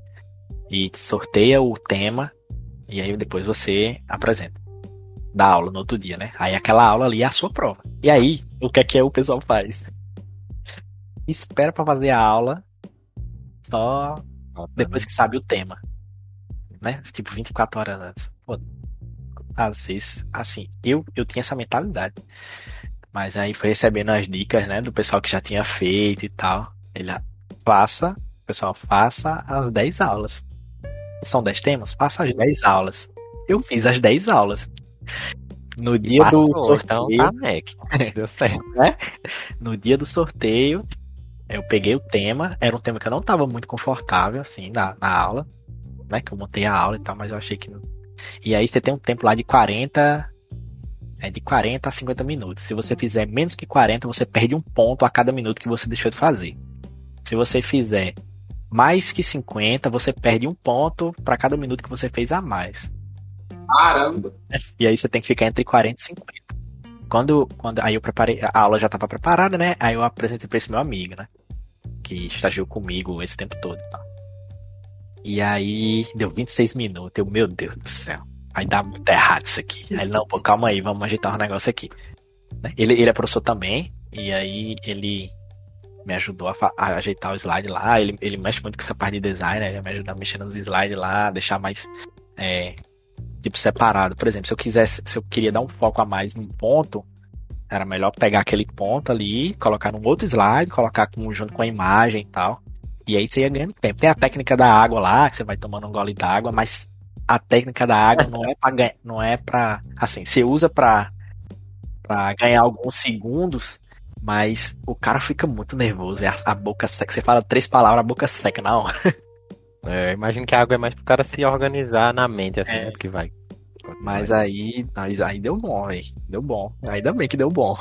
e sorteia o tema e aí depois você apresenta da aula no outro dia, né? Aí aquela aula ali é a sua prova. E aí, o que é que o pessoal faz? Espera para fazer a aula só depois que sabe o tema. Né? Tipo, 24 horas antes. Pô, às vezes, assim, eu, eu tinha essa mentalidade. Mas aí foi recebendo as dicas, né, do pessoal que já tinha feito e tal. Ele faça, pessoal, faça as 10 aulas. São 10 temas? Faça as 10 aulas. Eu fiz as 10 aulas. No dia Passou, do sorteio. Então tá Mac. Deu certo. Né? No dia do sorteio, eu peguei o tema. Era um tema que eu não estava muito confortável, assim, na, na aula. Né? Que eu montei a aula e tal, mas eu achei que. Não... E aí você tem um tempo lá de 40 é de 40 a 50 minutos. Se você fizer menos que 40, você perde um ponto a cada minuto que você deixou de fazer. Se você fizer mais que 50, você perde um ponto para cada minuto que você fez a mais. Caramba! E aí você tem que ficar entre 40 e 50. Quando, quando aí eu preparei, a aula já estava preparada, né? Aí eu apresentei para esse meu amigo, né? Que estagiou comigo esse tempo todo, tá? E aí deu 26 minutos. Eu, meu Deus do céu. Vai dar muito errado isso aqui. Aí, não, pô, calma aí, vamos ajeitar um negócio aqui. Né? Ele, ele é professor também, e aí ele me ajudou a, a, ajeitar o slide lá. Ele, ele mexe muito com essa parte de design, né? Ele me ajuda a mexer nos slides lá, deixar mais é, tipo separado. Por exemplo, se eu quisesse, se eu queria dar um foco a mais num ponto, era melhor pegar aquele ponto ali, colocar num outro slide, colocar com, junto com a imagem e tal. E aí você ia ganhando tempo. Tem a técnica da água lá, que você vai tomando um gole d'água, mas a técnica da água não é para ganhar, não é para assim, você usa para para ganhar alguns segundos, mas o cara fica muito nervoso, a, a boca seca, você fala três palavras, a boca seca na hora. É, eu imagino que a água é mais pro cara se organizar na mente, assim, é. que vai. Mas aí, aí, aí deu bom, aí. Deu bom. Ainda bem que deu bom.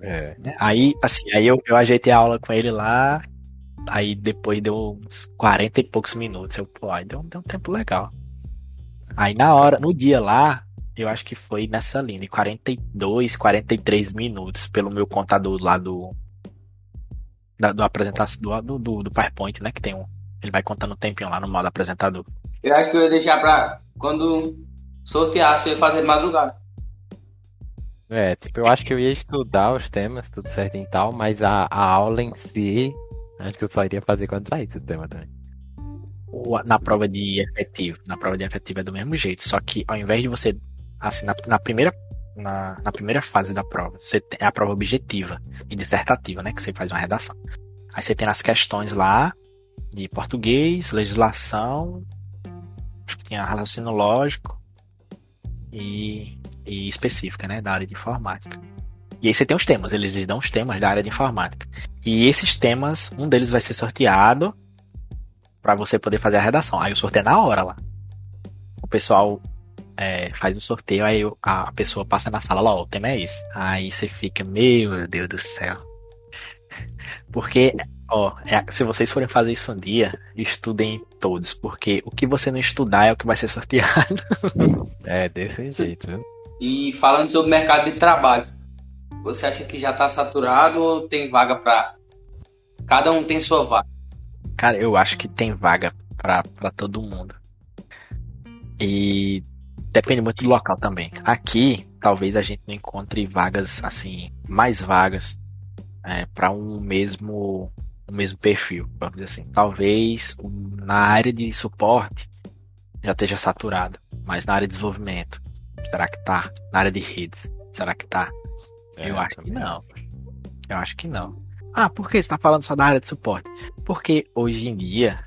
É. Aí, assim, aí eu, eu ajeitei a aula com ele lá. Aí depois deu uns 40 e poucos minutos. Eu, pô, aí deu, deu um tempo legal. Aí na hora, no dia lá, eu acho que foi nessa linha, 42, 43 minutos pelo meu contador lá do. Da, do apresentação do, do, do PowerPoint, né? Que tem um. Ele vai contando o tempinho lá no modo apresentador. Eu acho que eu ia deixar pra. Quando sorteasse, eu ia fazer de madrugada. É, tipo, eu acho que eu ia estudar os temas, tudo certinho e tal, mas a, a aula em si, acho que eu só iria fazer quando saísse o tema também na prova de efetivo. Na prova de efetivo é do mesmo jeito, só que ao invés de você, assim, na, na primeira na, na, primeira fase da prova, você tem a prova objetiva e dissertativa, né, que você faz uma redação. Aí você tem as questões lá de português, legislação, acho que tinha raciocínio lógico e, e específica, né, da área de informática. E aí você tem os temas, eles dão os temas da área de informática. E esses temas, um deles vai ser sorteado para você poder fazer a redação. Aí o sorteio é na hora lá. O pessoal é, faz o sorteio, aí a pessoa passa na sala lá, o tema é esse. Aí você fica, meu Deus do céu. Porque, ó, é, se vocês forem fazer isso um dia, estudem todos, porque o que você não estudar é o que vai ser sorteado. é, desse jeito, viu? E falando sobre mercado de trabalho, você acha que já está saturado ou tem vaga para cada um tem sua vaga? Cara, eu acho que tem vaga para todo mundo. E depende muito do local também. Aqui, talvez a gente não encontre vagas assim, mais vagas é, para um mesmo um mesmo perfil, vamos dizer assim. Talvez na área de suporte já esteja saturado, mas na área de desenvolvimento, será que tá? Na área de redes, será que tá? É, eu acho que não. Eu acho que não. Ah, por que você está falando só da área de suporte? Porque hoje em dia,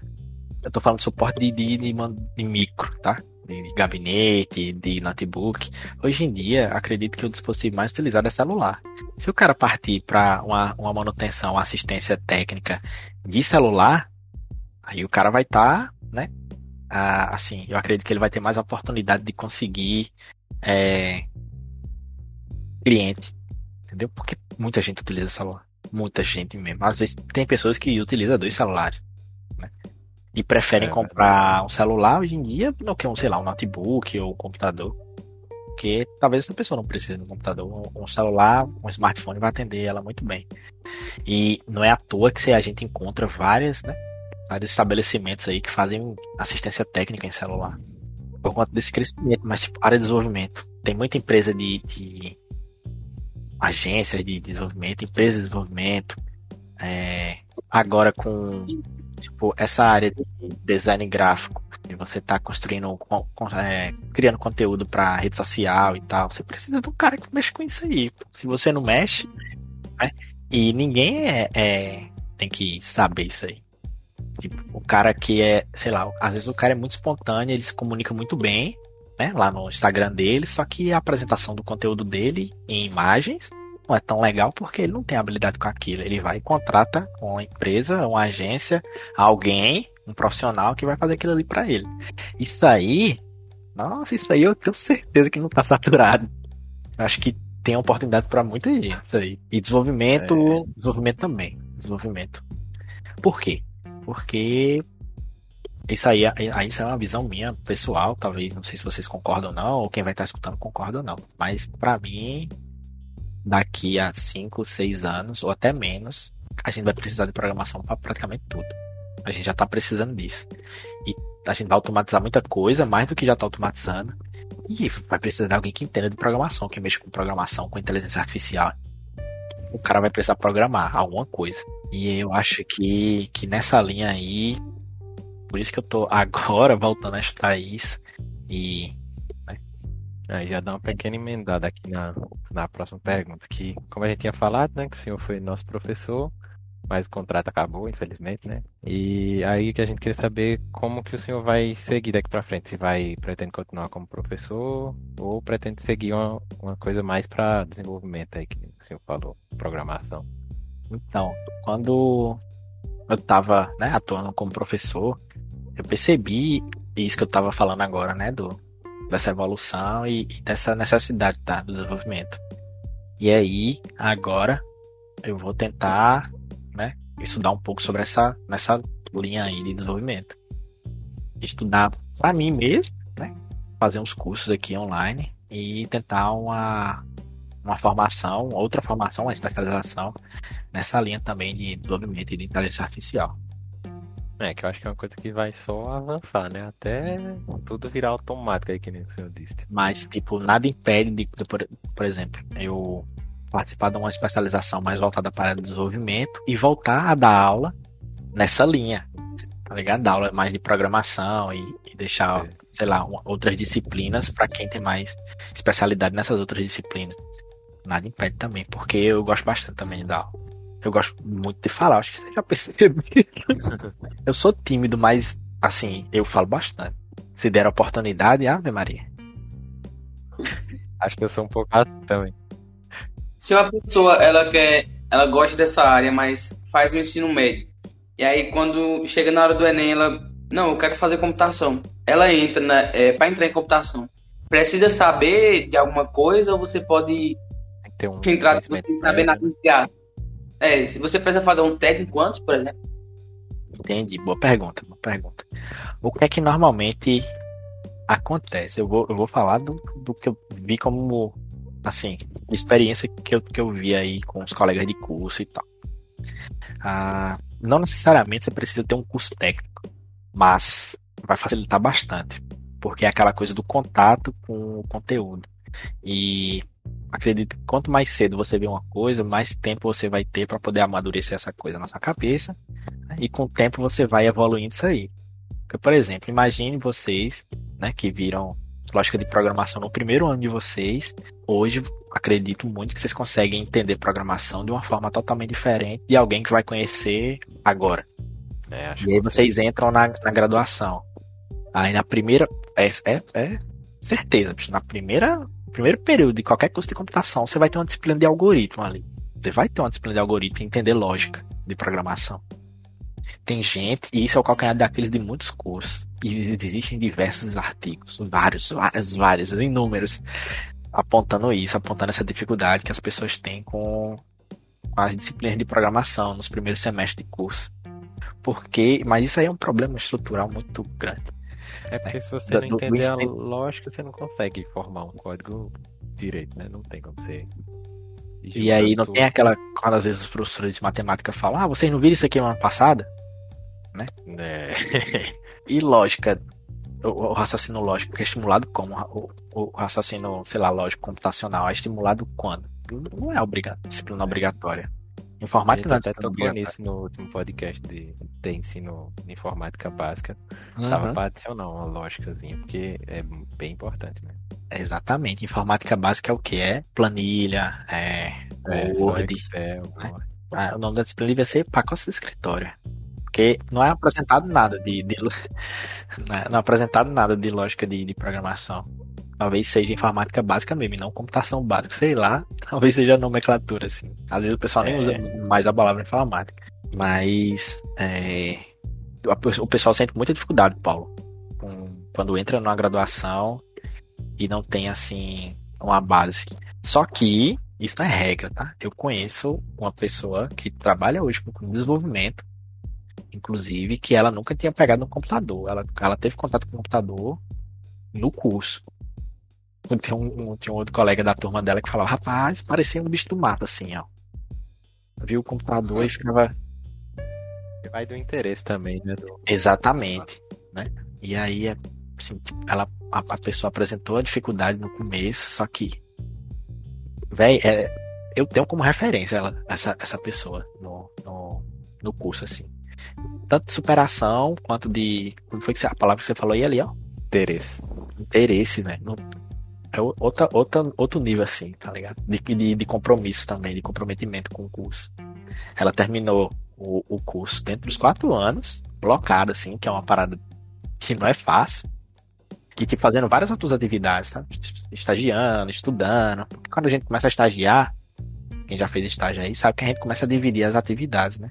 eu estou falando de suporte de, de, de, de micro, tá? De, gabinete, de notebook. Hoje em dia, acredito que o dispositivo mais utilizado é celular. Se o cara partir para uma, uma manutenção, uma assistência técnica de celular, aí o cara vai estar, tá, né? Ah, assim, eu acredito que ele vai ter mais oportunidade de conseguir é, cliente, entendeu? Porque muita gente utiliza celular muita gente mesmo. Às vezes tem pessoas que utilizam dois celulares. E preferem é, comprar um celular hoje em dia do que um, sei lá, um notebook ou um computador. Porque talvez essa pessoa não precise de um computador. Um celular, um smartphone vai atender ela muito bem. E não é à toa que a gente encontra várias, né? Vários estabelecimentos aí que fazem assistência técnica em celular. Por conta desse crescimento, mas tipo, área de desenvolvimento. Tem muita empresa de, de agências de desenvolvimento, empresas de desenvolvimento, é, agora com tipo, essa área de design gráfico, e você está construindo, é, criando conteúdo para rede social e tal, você precisa de um cara que mexe com isso aí. Se você não mexe, né, e ninguém é, é, tem que saber isso aí. Tipo, o cara que é, sei lá, às vezes o cara é muito espontâneo, ele se comunica muito bem, né, lá no Instagram dele, só que a apresentação do conteúdo dele em imagens não é tão legal porque ele não tem habilidade com aquilo. Ele vai e contrata uma empresa, uma agência, alguém, um profissional que vai fazer aquilo ali para ele. Isso aí, nossa, isso aí eu tenho certeza que não tá saturado. Eu acho que tem oportunidade para muita gente isso aí. E desenvolvimento, é. desenvolvimento também. Desenvolvimento. Por quê? Porque isso aí, isso é uma visão minha pessoal, talvez, não sei se vocês concordam ou não, ou quem vai estar escutando concorda ou não. Mas para mim, daqui a 5, 6 anos, ou até menos, a gente vai precisar de programação para praticamente tudo. A gente já está precisando disso. E a gente vai automatizar muita coisa, mais do que já está automatizando. E vai precisar de alguém que entenda de programação, que mexa com programação, com inteligência artificial. O cara vai precisar programar alguma coisa. E eu acho que, que nessa linha aí, por isso que eu tô agora voltando a estudar isso. E. Aí já dá uma pequena emendada aqui na, na próxima pergunta. Que, como a gente tinha falado, né? Que o senhor foi nosso professor mas o contrato acabou, infelizmente, né? E aí que a gente queria saber como que o senhor vai seguir daqui para frente, se vai pretende continuar como professor ou pretende seguir uma, uma coisa mais para desenvolvimento aí que o senhor falou, programação. Então, quando eu estava né, atuando como professor, eu percebi isso que eu estava falando agora, né, do dessa evolução e, dessa necessidade tá, do desenvolvimento. E aí, agora eu vou tentar né? Estudar um pouco sobre essa nessa linha aí de desenvolvimento. Estudar para mim mesmo, né? Fazer uns cursos aqui online e tentar uma uma formação, outra formação, uma especialização nessa linha também de desenvolvimento e de inteligência artificial. É, que eu acho que é uma coisa que vai só avançar, né? Até tudo virar automático aí, que nem o senhor disse. Mas, tipo, nada impede de, de por, por exemplo, eu participar de uma especialização mais voltada para o desenvolvimento e voltar a dar aula nessa linha, tá ligado? Dar aula mais de programação e, e deixar, é. sei lá, uma, outras disciplinas para quem tem mais especialidade nessas outras disciplinas. Nada impede também, porque eu gosto bastante também de dar aula. Eu gosto muito de falar, acho que você já percebeu. eu sou tímido, mas assim, eu falo bastante. Se der a oportunidade, Ave Maria. Acho que eu sou um pouco assim também se uma pessoa ela quer, ela gosta dessa área, mas faz no ensino médio, e aí quando chega na hora do Enem, ela, não, eu quero fazer computação. Ela entra na, é, para entrar em computação. Precisa saber de alguma coisa ou você pode um entrar sem saber nada de É, se você precisa fazer um técnico antes, por exemplo. Entendi, boa pergunta, boa pergunta. O que é que normalmente acontece? Eu vou, eu vou falar do, do que eu vi como assim, experiência que eu, que eu vi aí com os colegas de curso e tal. Ah, não necessariamente você precisa ter um curso técnico, mas vai facilitar bastante, porque é aquela coisa do contato com o conteúdo. E acredito que quanto mais cedo você vê uma coisa, mais tempo você vai ter para poder amadurecer essa coisa na sua cabeça, né? e com o tempo você vai evoluindo isso aí. Porque, por exemplo, imagine vocês né, que viram lógica de programação no primeiro ano de vocês, hoje acredito muito que vocês conseguem entender programação de uma forma totalmente diferente de alguém que vai conhecer agora. É, e aí vocês entram na, na, graduação. Aí na primeira. É, é, é certeza, na primeira. Primeiro período de qualquer curso de computação, você vai ter uma disciplina de algoritmo ali. Você vai ter uma disciplina de algoritmo e entender lógica de programação. Tem gente, e isso é o calcanhar daqueles de muitos cursos, e existem diversos artigos, vários, vários, vários, inúmeros, apontando isso, apontando essa dificuldade que as pessoas têm com as disciplinas de programação nos primeiros semestres de curso. Porque, mas isso aí é um problema estrutural muito grande. É porque se você não entender a lógica, você não consegue formar um código direito, né? Não tem como ser. E aí não tem aquela. Quando às vezes os professores de matemática falam, ah, vocês não viram isso aqui no ano passado? né? É. e lógica, o, o, raciocínio lógico é estimulado como? O, o, raciocínio, sei lá, lógico computacional é estimulado quando? Não é obrigado, disciplina obrigatória. Informática não é até tocou nisso no último podcast de, de ensino de informática básica. Uhum. Tava para adicionar uma lógicazinha, porque é bem importante, né? exatamente. Informática básica é o que? É planilha, é, é Word. Excel, né? ah, o nome da disciplina devia ser pacote de escritório. Porque não é apresentado nada de, de não é apresentado nada de lógica de, de, programação. Talvez seja informática básica mesmo, não computação básica, sei lá. Talvez seja nomenclatura, assim. Às vezes o pessoal é. nem usa mais a palavra informática. Mas é, o pessoal sente muita dificuldade, Paulo, quando entra numa graduação e não tem assim uma base. Só que isso não é regra, tá? Eu conheço uma pessoa que trabalha hoje com desenvolvimento, inclusive, que ela nunca tinha pegado no computador. Ela, ela teve contato com o computador no curso. Tinha um, tinha um outro colega da turma dela que falava, rapaz, parecia um bicho do mato, assim, ó. Viu o computador e ficava. Vai do interesse também, né? Do... Exatamente, né? E aí, assim, ela, a, a pessoa apresentou a dificuldade no começo, só que Véi, é, eu tenho como referência ela, essa, essa pessoa no, no, no curso, assim. Tanto de superação quanto de. Como foi que a palavra que você falou aí ali, ó? Interesse. Interesse, né? No, é outra, outra, outro nível, assim, tá ligado? De, de, de compromisso também, de comprometimento com o curso. Ela terminou o, o curso dentro dos quatro anos, blocada, assim, que é uma parada que não é fácil que tipo, fazendo várias outras atividades, sabe? Estagiando, estudando. Porque quando a gente começa a estagiar, quem já fez estágio aí sabe que a gente começa a dividir as atividades, né?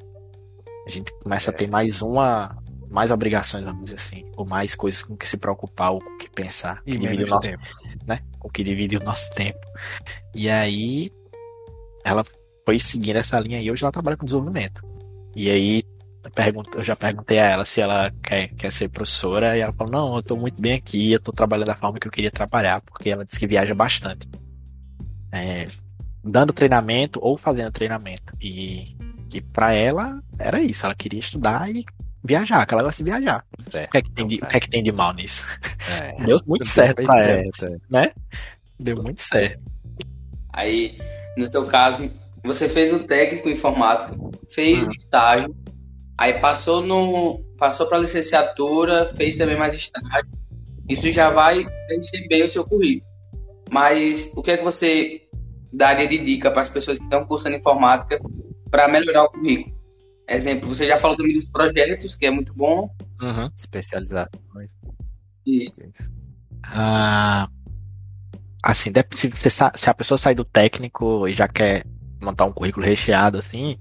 A gente começa é. a ter mais uma, mais obrigações, vamos dizer assim, ou mais coisas com que se preocupar, ou com que pensar, e que divide o nosso tempo, né? O que divide o nosso tempo. E aí ela foi seguindo essa linha e hoje ela trabalha com desenvolvimento. E aí eu já perguntei a ela se ela quer, quer ser professora e ela falou: Não, eu tô muito bem aqui, eu tô trabalhando da forma que eu queria trabalhar, porque ela disse que viaja bastante. É, dando treinamento ou fazendo treinamento. E, e para ela era isso, ela queria estudar e viajar, que ela gosta de viajar. É, o, que é que tem de, o que é que tem de mal nisso? É, Deu muito certo pra ela, certo. né? Deu muito certo. Aí, no seu caso, você fez o técnico informático, fez uhum. estágio, Aí passou no passou para licenciatura, fez também mais estágio. Isso já vai preencher bem o seu currículo. Mas o que é que você daria de dica para as pessoas que estão cursando informática para melhorar o currículo? Exemplo, você já falou também dos projetos, que é muito bom. Uhum. Especializado. Isso. Ah, assim, se, você, se a pessoa sai do técnico e já quer montar um currículo recheado, assim,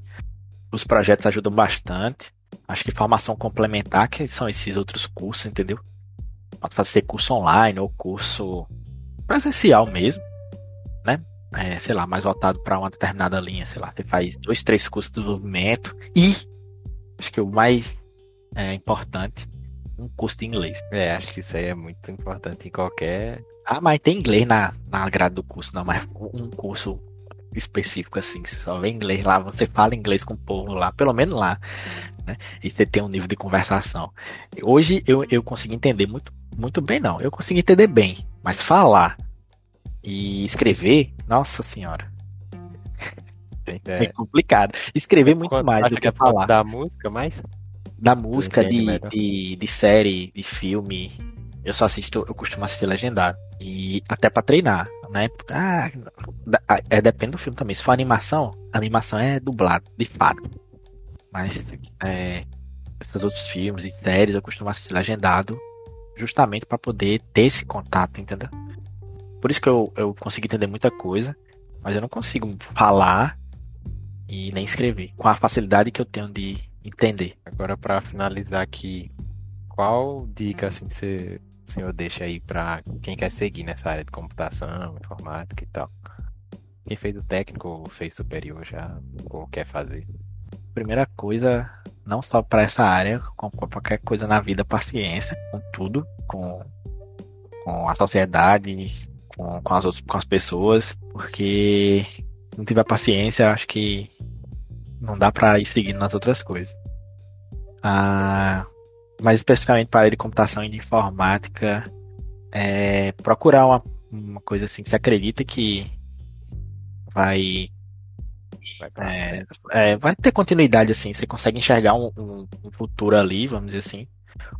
os projetos ajudam bastante. Acho que formação complementar, que são esses outros cursos, entendeu? Pode fazer curso online ou curso presencial mesmo, né? É, sei lá, mais voltado para uma determinada linha, sei lá, você faz dois, três cursos de desenvolvimento e acho que o mais é, importante, um curso de inglês. É, acho que isso aí é muito importante em qualquer. Ah, mas tem inglês na, na grade do curso, não, mas um curso específico assim, você só vê inglês lá, você fala inglês com o povo lá, pelo menos lá, né? E você tem um nível de conversação. Hoje eu, eu consegui entender muito, muito bem, não. Eu consegui entender bem, mas falar e escrever, nossa senhora. É, é complicado. Escrever muito Quando, mais do que, que é falar. Da música, mais? Da música, de, de, de série, de filme. Eu só assisto, eu costumo assistir legendado. E até para treinar, né? Ah, é, depende do filme também. Se for animação, a animação é dublado, de fato. Mas é, esses outros filmes e séries eu costumo assistir legendado justamente para poder ter esse contato, entendeu? Por isso que eu, eu consigo entender muita coisa, mas eu não consigo falar e nem escrever com a facilidade que eu tenho de entender. Agora para finalizar aqui, qual dica assim você o senhor deixa aí para quem quer seguir nessa área de computação, informática e tal? Quem fez o técnico ou fez superior já ou quer fazer? Primeira coisa, não só para essa área, com qualquer coisa na vida, paciência com tudo, com, com a sociedade, com, com, as outras, com as pessoas, porque se não tiver paciência, acho que não dá para ir seguindo nas outras coisas. Ah, mas especificamente para a área de computação e de informática, é, procurar uma, uma coisa assim que você acredita que vai é, é, vai ter continuidade assim, você consegue enxergar um, um, um, futuro ali, vamos dizer assim,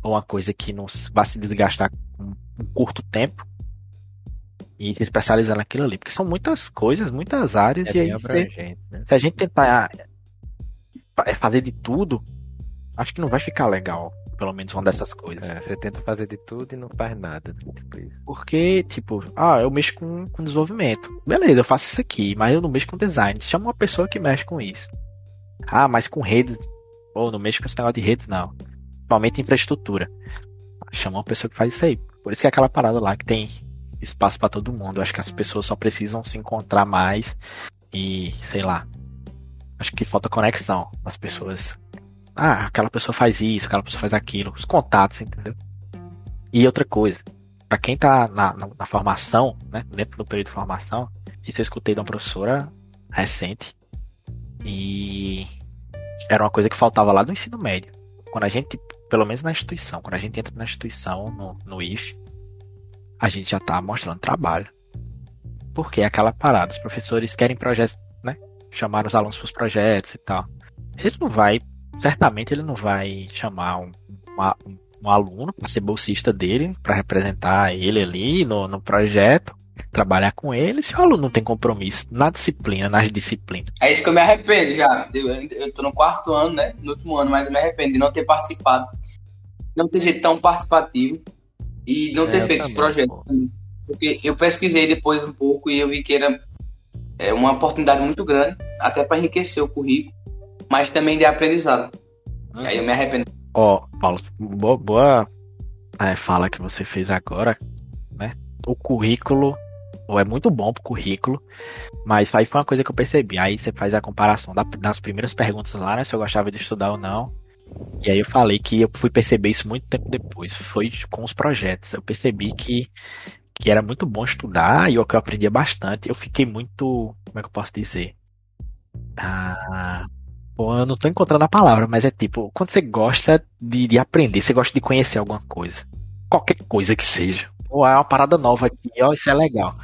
ou uma coisa que não vai se desgastar com um curto tempo e se especializar naquilo ali, porque são muitas coisas, muitas áreas é e aí se, né? se a gente tentar é, fazer de tudo, acho que não vai ficar legal pelo menos uma dessas coisas. É, você tenta fazer de tudo e não faz nada. Né? Tipo Porque, tipo, ah, eu mexo com, com desenvolvimento. Beleza, eu faço isso aqui, mas eu não mexo com design. Chama uma pessoa que mexe com isso. Ah, mas com redes. Ou não mexo com esse negócio de redes, não. Principalmente infraestrutura. Chama uma pessoa que faz isso aí. Por isso que é aquela parada lá que tem espaço para todo mundo. Eu acho que as pessoas só precisam se encontrar mais e, sei lá. Acho que falta conexão as pessoas. Ah, aquela pessoa faz isso, aquela pessoa faz aquilo. Os contatos, entendeu? E outra coisa, para quem tá na, na, na, formação, né, dentro do período de formação, isso eu escutei de uma professora recente e era uma coisa que faltava lá do ensino médio. Quando a gente, pelo menos na instituição, quando a gente entra na instituição, no, no IF, a gente já tá mostrando trabalho. Porque é aquela parada, os professores querem projetos, né? Chamar os alunos para os projetos e tal. Ele não vai, certamente ele não vai chamar um, um, um aluno para ser bolsista dele, para representar ele ali no, no projeto, trabalhar com ele, se o aluno não tem compromisso na disciplina, nas disciplinas. É isso que eu me arrependo já. Eu, eu tô no quarto ano, né? No último ano, mas eu me arrependo de não ter participado. Não ter sido tão participativo e não ter é, feito esse projeto. Porque eu pesquisei depois um pouco e eu vi que era é, uma oportunidade muito grande, até para enriquecer o currículo, mas também de aprendizado. Uhum. Aí eu me arrependo. Ó, oh, Paulo, boa, boa é, fala que você fez agora, né? O currículo ou é muito bom pro currículo, mas aí foi uma coisa que eu percebi. Aí você faz a comparação das primeiras perguntas lá, né? Se eu gostava de estudar ou não. E aí eu falei que eu fui perceber isso muito tempo depois. Foi com os projetos. Eu percebi que, que era muito bom estudar e o que eu aprendia bastante. Eu fiquei muito. Como é que eu posso dizer? Ah, pô, eu não tô encontrando a palavra, mas é tipo, quando você gosta de, de aprender, você gosta de conhecer alguma coisa. Qualquer coisa que seja. Ou é uma parada nova aqui, ó, isso é legal.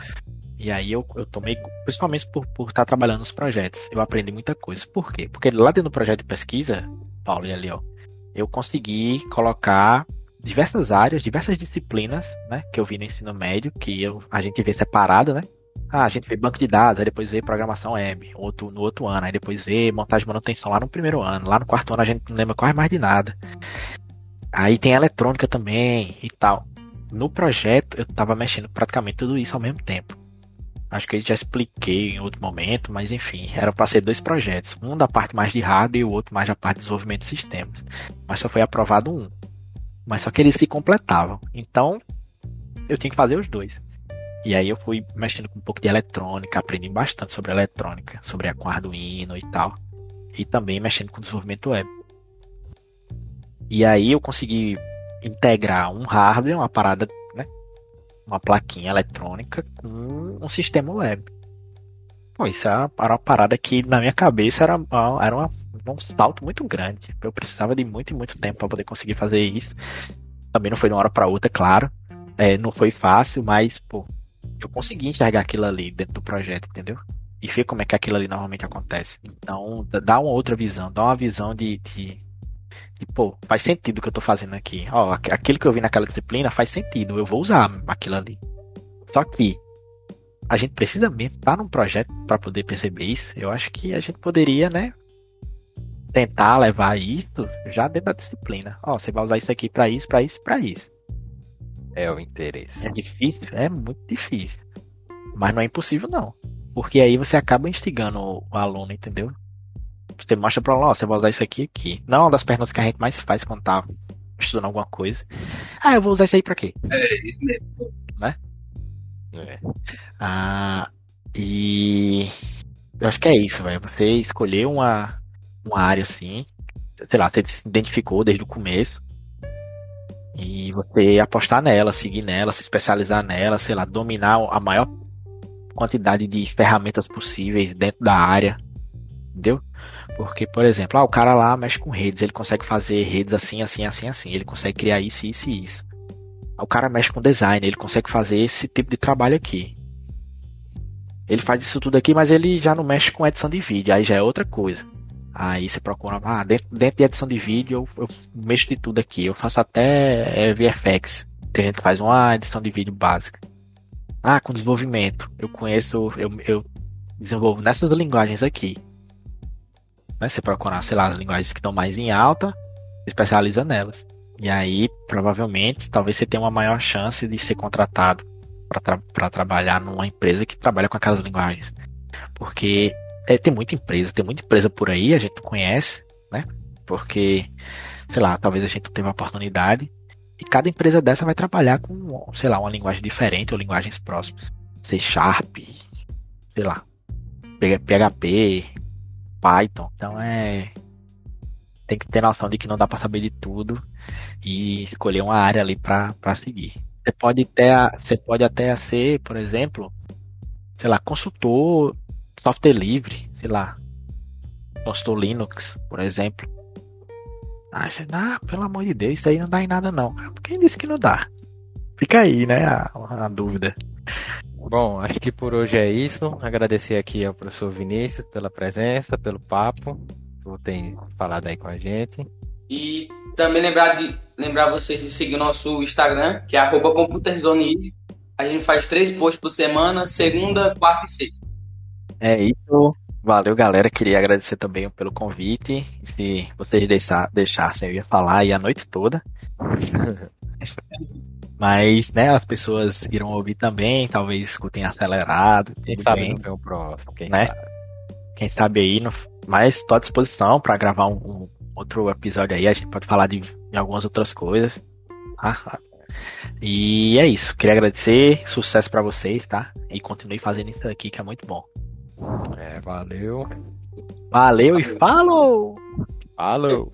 E aí eu, eu tomei, principalmente por, por estar trabalhando nos projetos, eu aprendi muita coisa. Por quê? Porque lá dentro do projeto de pesquisa, Paulo e ali, ó, eu consegui colocar diversas áreas, diversas disciplinas, né, que eu vi no ensino médio, que eu, a gente vê separado, né? Ah, a gente vê banco de dados, aí depois vê programação web, outro, no outro ano, aí depois vê montagem e manutenção lá no primeiro ano, lá no quarto ano a gente não lembra quase mais de nada. Aí tem eletrônica também e tal. No projeto eu estava mexendo praticamente tudo isso ao mesmo tempo. Acho que eu já expliquei em outro momento, mas enfim, eram para ser dois projetos. Um da parte mais de hardware e o outro mais da parte de desenvolvimento de sistemas. Mas só foi aprovado um. Mas só que eles se completavam. Então, eu tinha que fazer os dois. E aí eu fui mexendo com um pouco de eletrônica, aprendi bastante sobre eletrônica, sobre a com Arduino e tal. E também mexendo com desenvolvimento web. E aí eu consegui integrar um hardware, uma parada uma plaquinha eletrônica com um sistema web. Pô, isso era uma parada que na minha cabeça era, era uma, um salto muito grande. Eu precisava de muito e muito tempo para poder conseguir fazer isso. Também não foi de uma hora para outra, claro. É, não foi fácil, mas pô, eu consegui enxergar aquilo ali dentro do projeto, entendeu? E ver como é que aquilo ali normalmente acontece. Então, dá uma outra visão, dá uma visão de, de e, pô, faz sentido o que eu tô fazendo aqui. Ó, aquilo que eu vi naquela disciplina faz sentido, eu vou usar aquilo ali. Só que a gente precisa mesmo estar num projeto para poder perceber isso. Eu acho que a gente poderia, né, tentar levar isso já dentro da disciplina. Ó, você vai usar isso aqui para isso, para isso, para isso. É o interesse. É difícil, é muito difícil. Mas não é impossível não. Porque aí você acaba instigando o aluno, entendeu? Você mostra pra lá, ó, você vai usar isso aqui aqui. Não é uma das perguntas que a gente mais faz quando tá estudando alguma coisa. Ah, eu vou usar isso aí pra quê? É, isso mesmo. Né? É. Ah, e eu acho que é isso, velho. Você escolher uma, uma área assim, sei lá, você se identificou desde o começo. E você apostar nela, seguir nela, se especializar nela, sei lá, dominar a maior quantidade de ferramentas possíveis dentro da área. Entendeu? Porque, por exemplo, ah, o cara lá mexe com redes, ele consegue fazer redes assim, assim, assim, assim, ele consegue criar isso, isso e isso. O cara mexe com design, ele consegue fazer esse tipo de trabalho aqui. Ele faz isso tudo aqui, mas ele já não mexe com edição de vídeo, aí já é outra coisa. Aí você procura, ah, dentro, dentro de edição de vídeo eu, eu mexo de tudo aqui, eu faço até é, VFX. Tem gente que faz uma edição de vídeo básica. Ah, com desenvolvimento. Eu conheço, eu, eu desenvolvo nessas linguagens aqui. Né? Você procurar, sei lá, as linguagens que estão mais em alta, especializa nelas. E aí, provavelmente, talvez você tenha uma maior chance de ser contratado para tra trabalhar numa empresa que trabalha com aquelas linguagens. Porque é, tem muita empresa, tem muita empresa por aí, a gente conhece, né? Porque, sei lá, talvez a gente não teve oportunidade. E cada empresa dessa vai trabalhar com, sei lá, uma linguagem diferente ou linguagens próximas. C Sharp, sei lá, PHP, Python. Então é. Tem que ter noção de que não dá para saber de tudo e escolher uma área ali para seguir. Você pode, ter, você pode até ser, por exemplo, sei lá, consultor software livre, sei lá, consultor Linux, por exemplo. Ah, você dá, pelo amor de Deus, isso aí não dá em nada não. Quem disse que não dá? Fica aí, né, a, a dúvida. Bom, acho que por hoje é isso. Agradecer aqui ao professor Vinícius pela presença, pelo papo, por ter falado aí com a gente. E também lembrar, de, lembrar vocês de seguir o nosso Instagram, que é ComputerZone. A gente faz três posts por semana, segunda, quarta e sexta. É isso. Valeu, galera. Queria agradecer também pelo convite. Se vocês deixar, deixassem, eu ia falar aí a noite toda. Mas, né, as pessoas irão ouvir também, talvez escutem acelerado. Quem sabe bem. não vem o próximo, quem né? sabe. Quem sabe aí, no... mas estou à disposição para gravar um, um, outro episódio aí, a gente pode falar de, de algumas outras coisas. Tá? E é isso, queria agradecer, sucesso para vocês, tá? E continue fazendo isso aqui que é muito bom. É, valeu. Valeu e falou! Falou!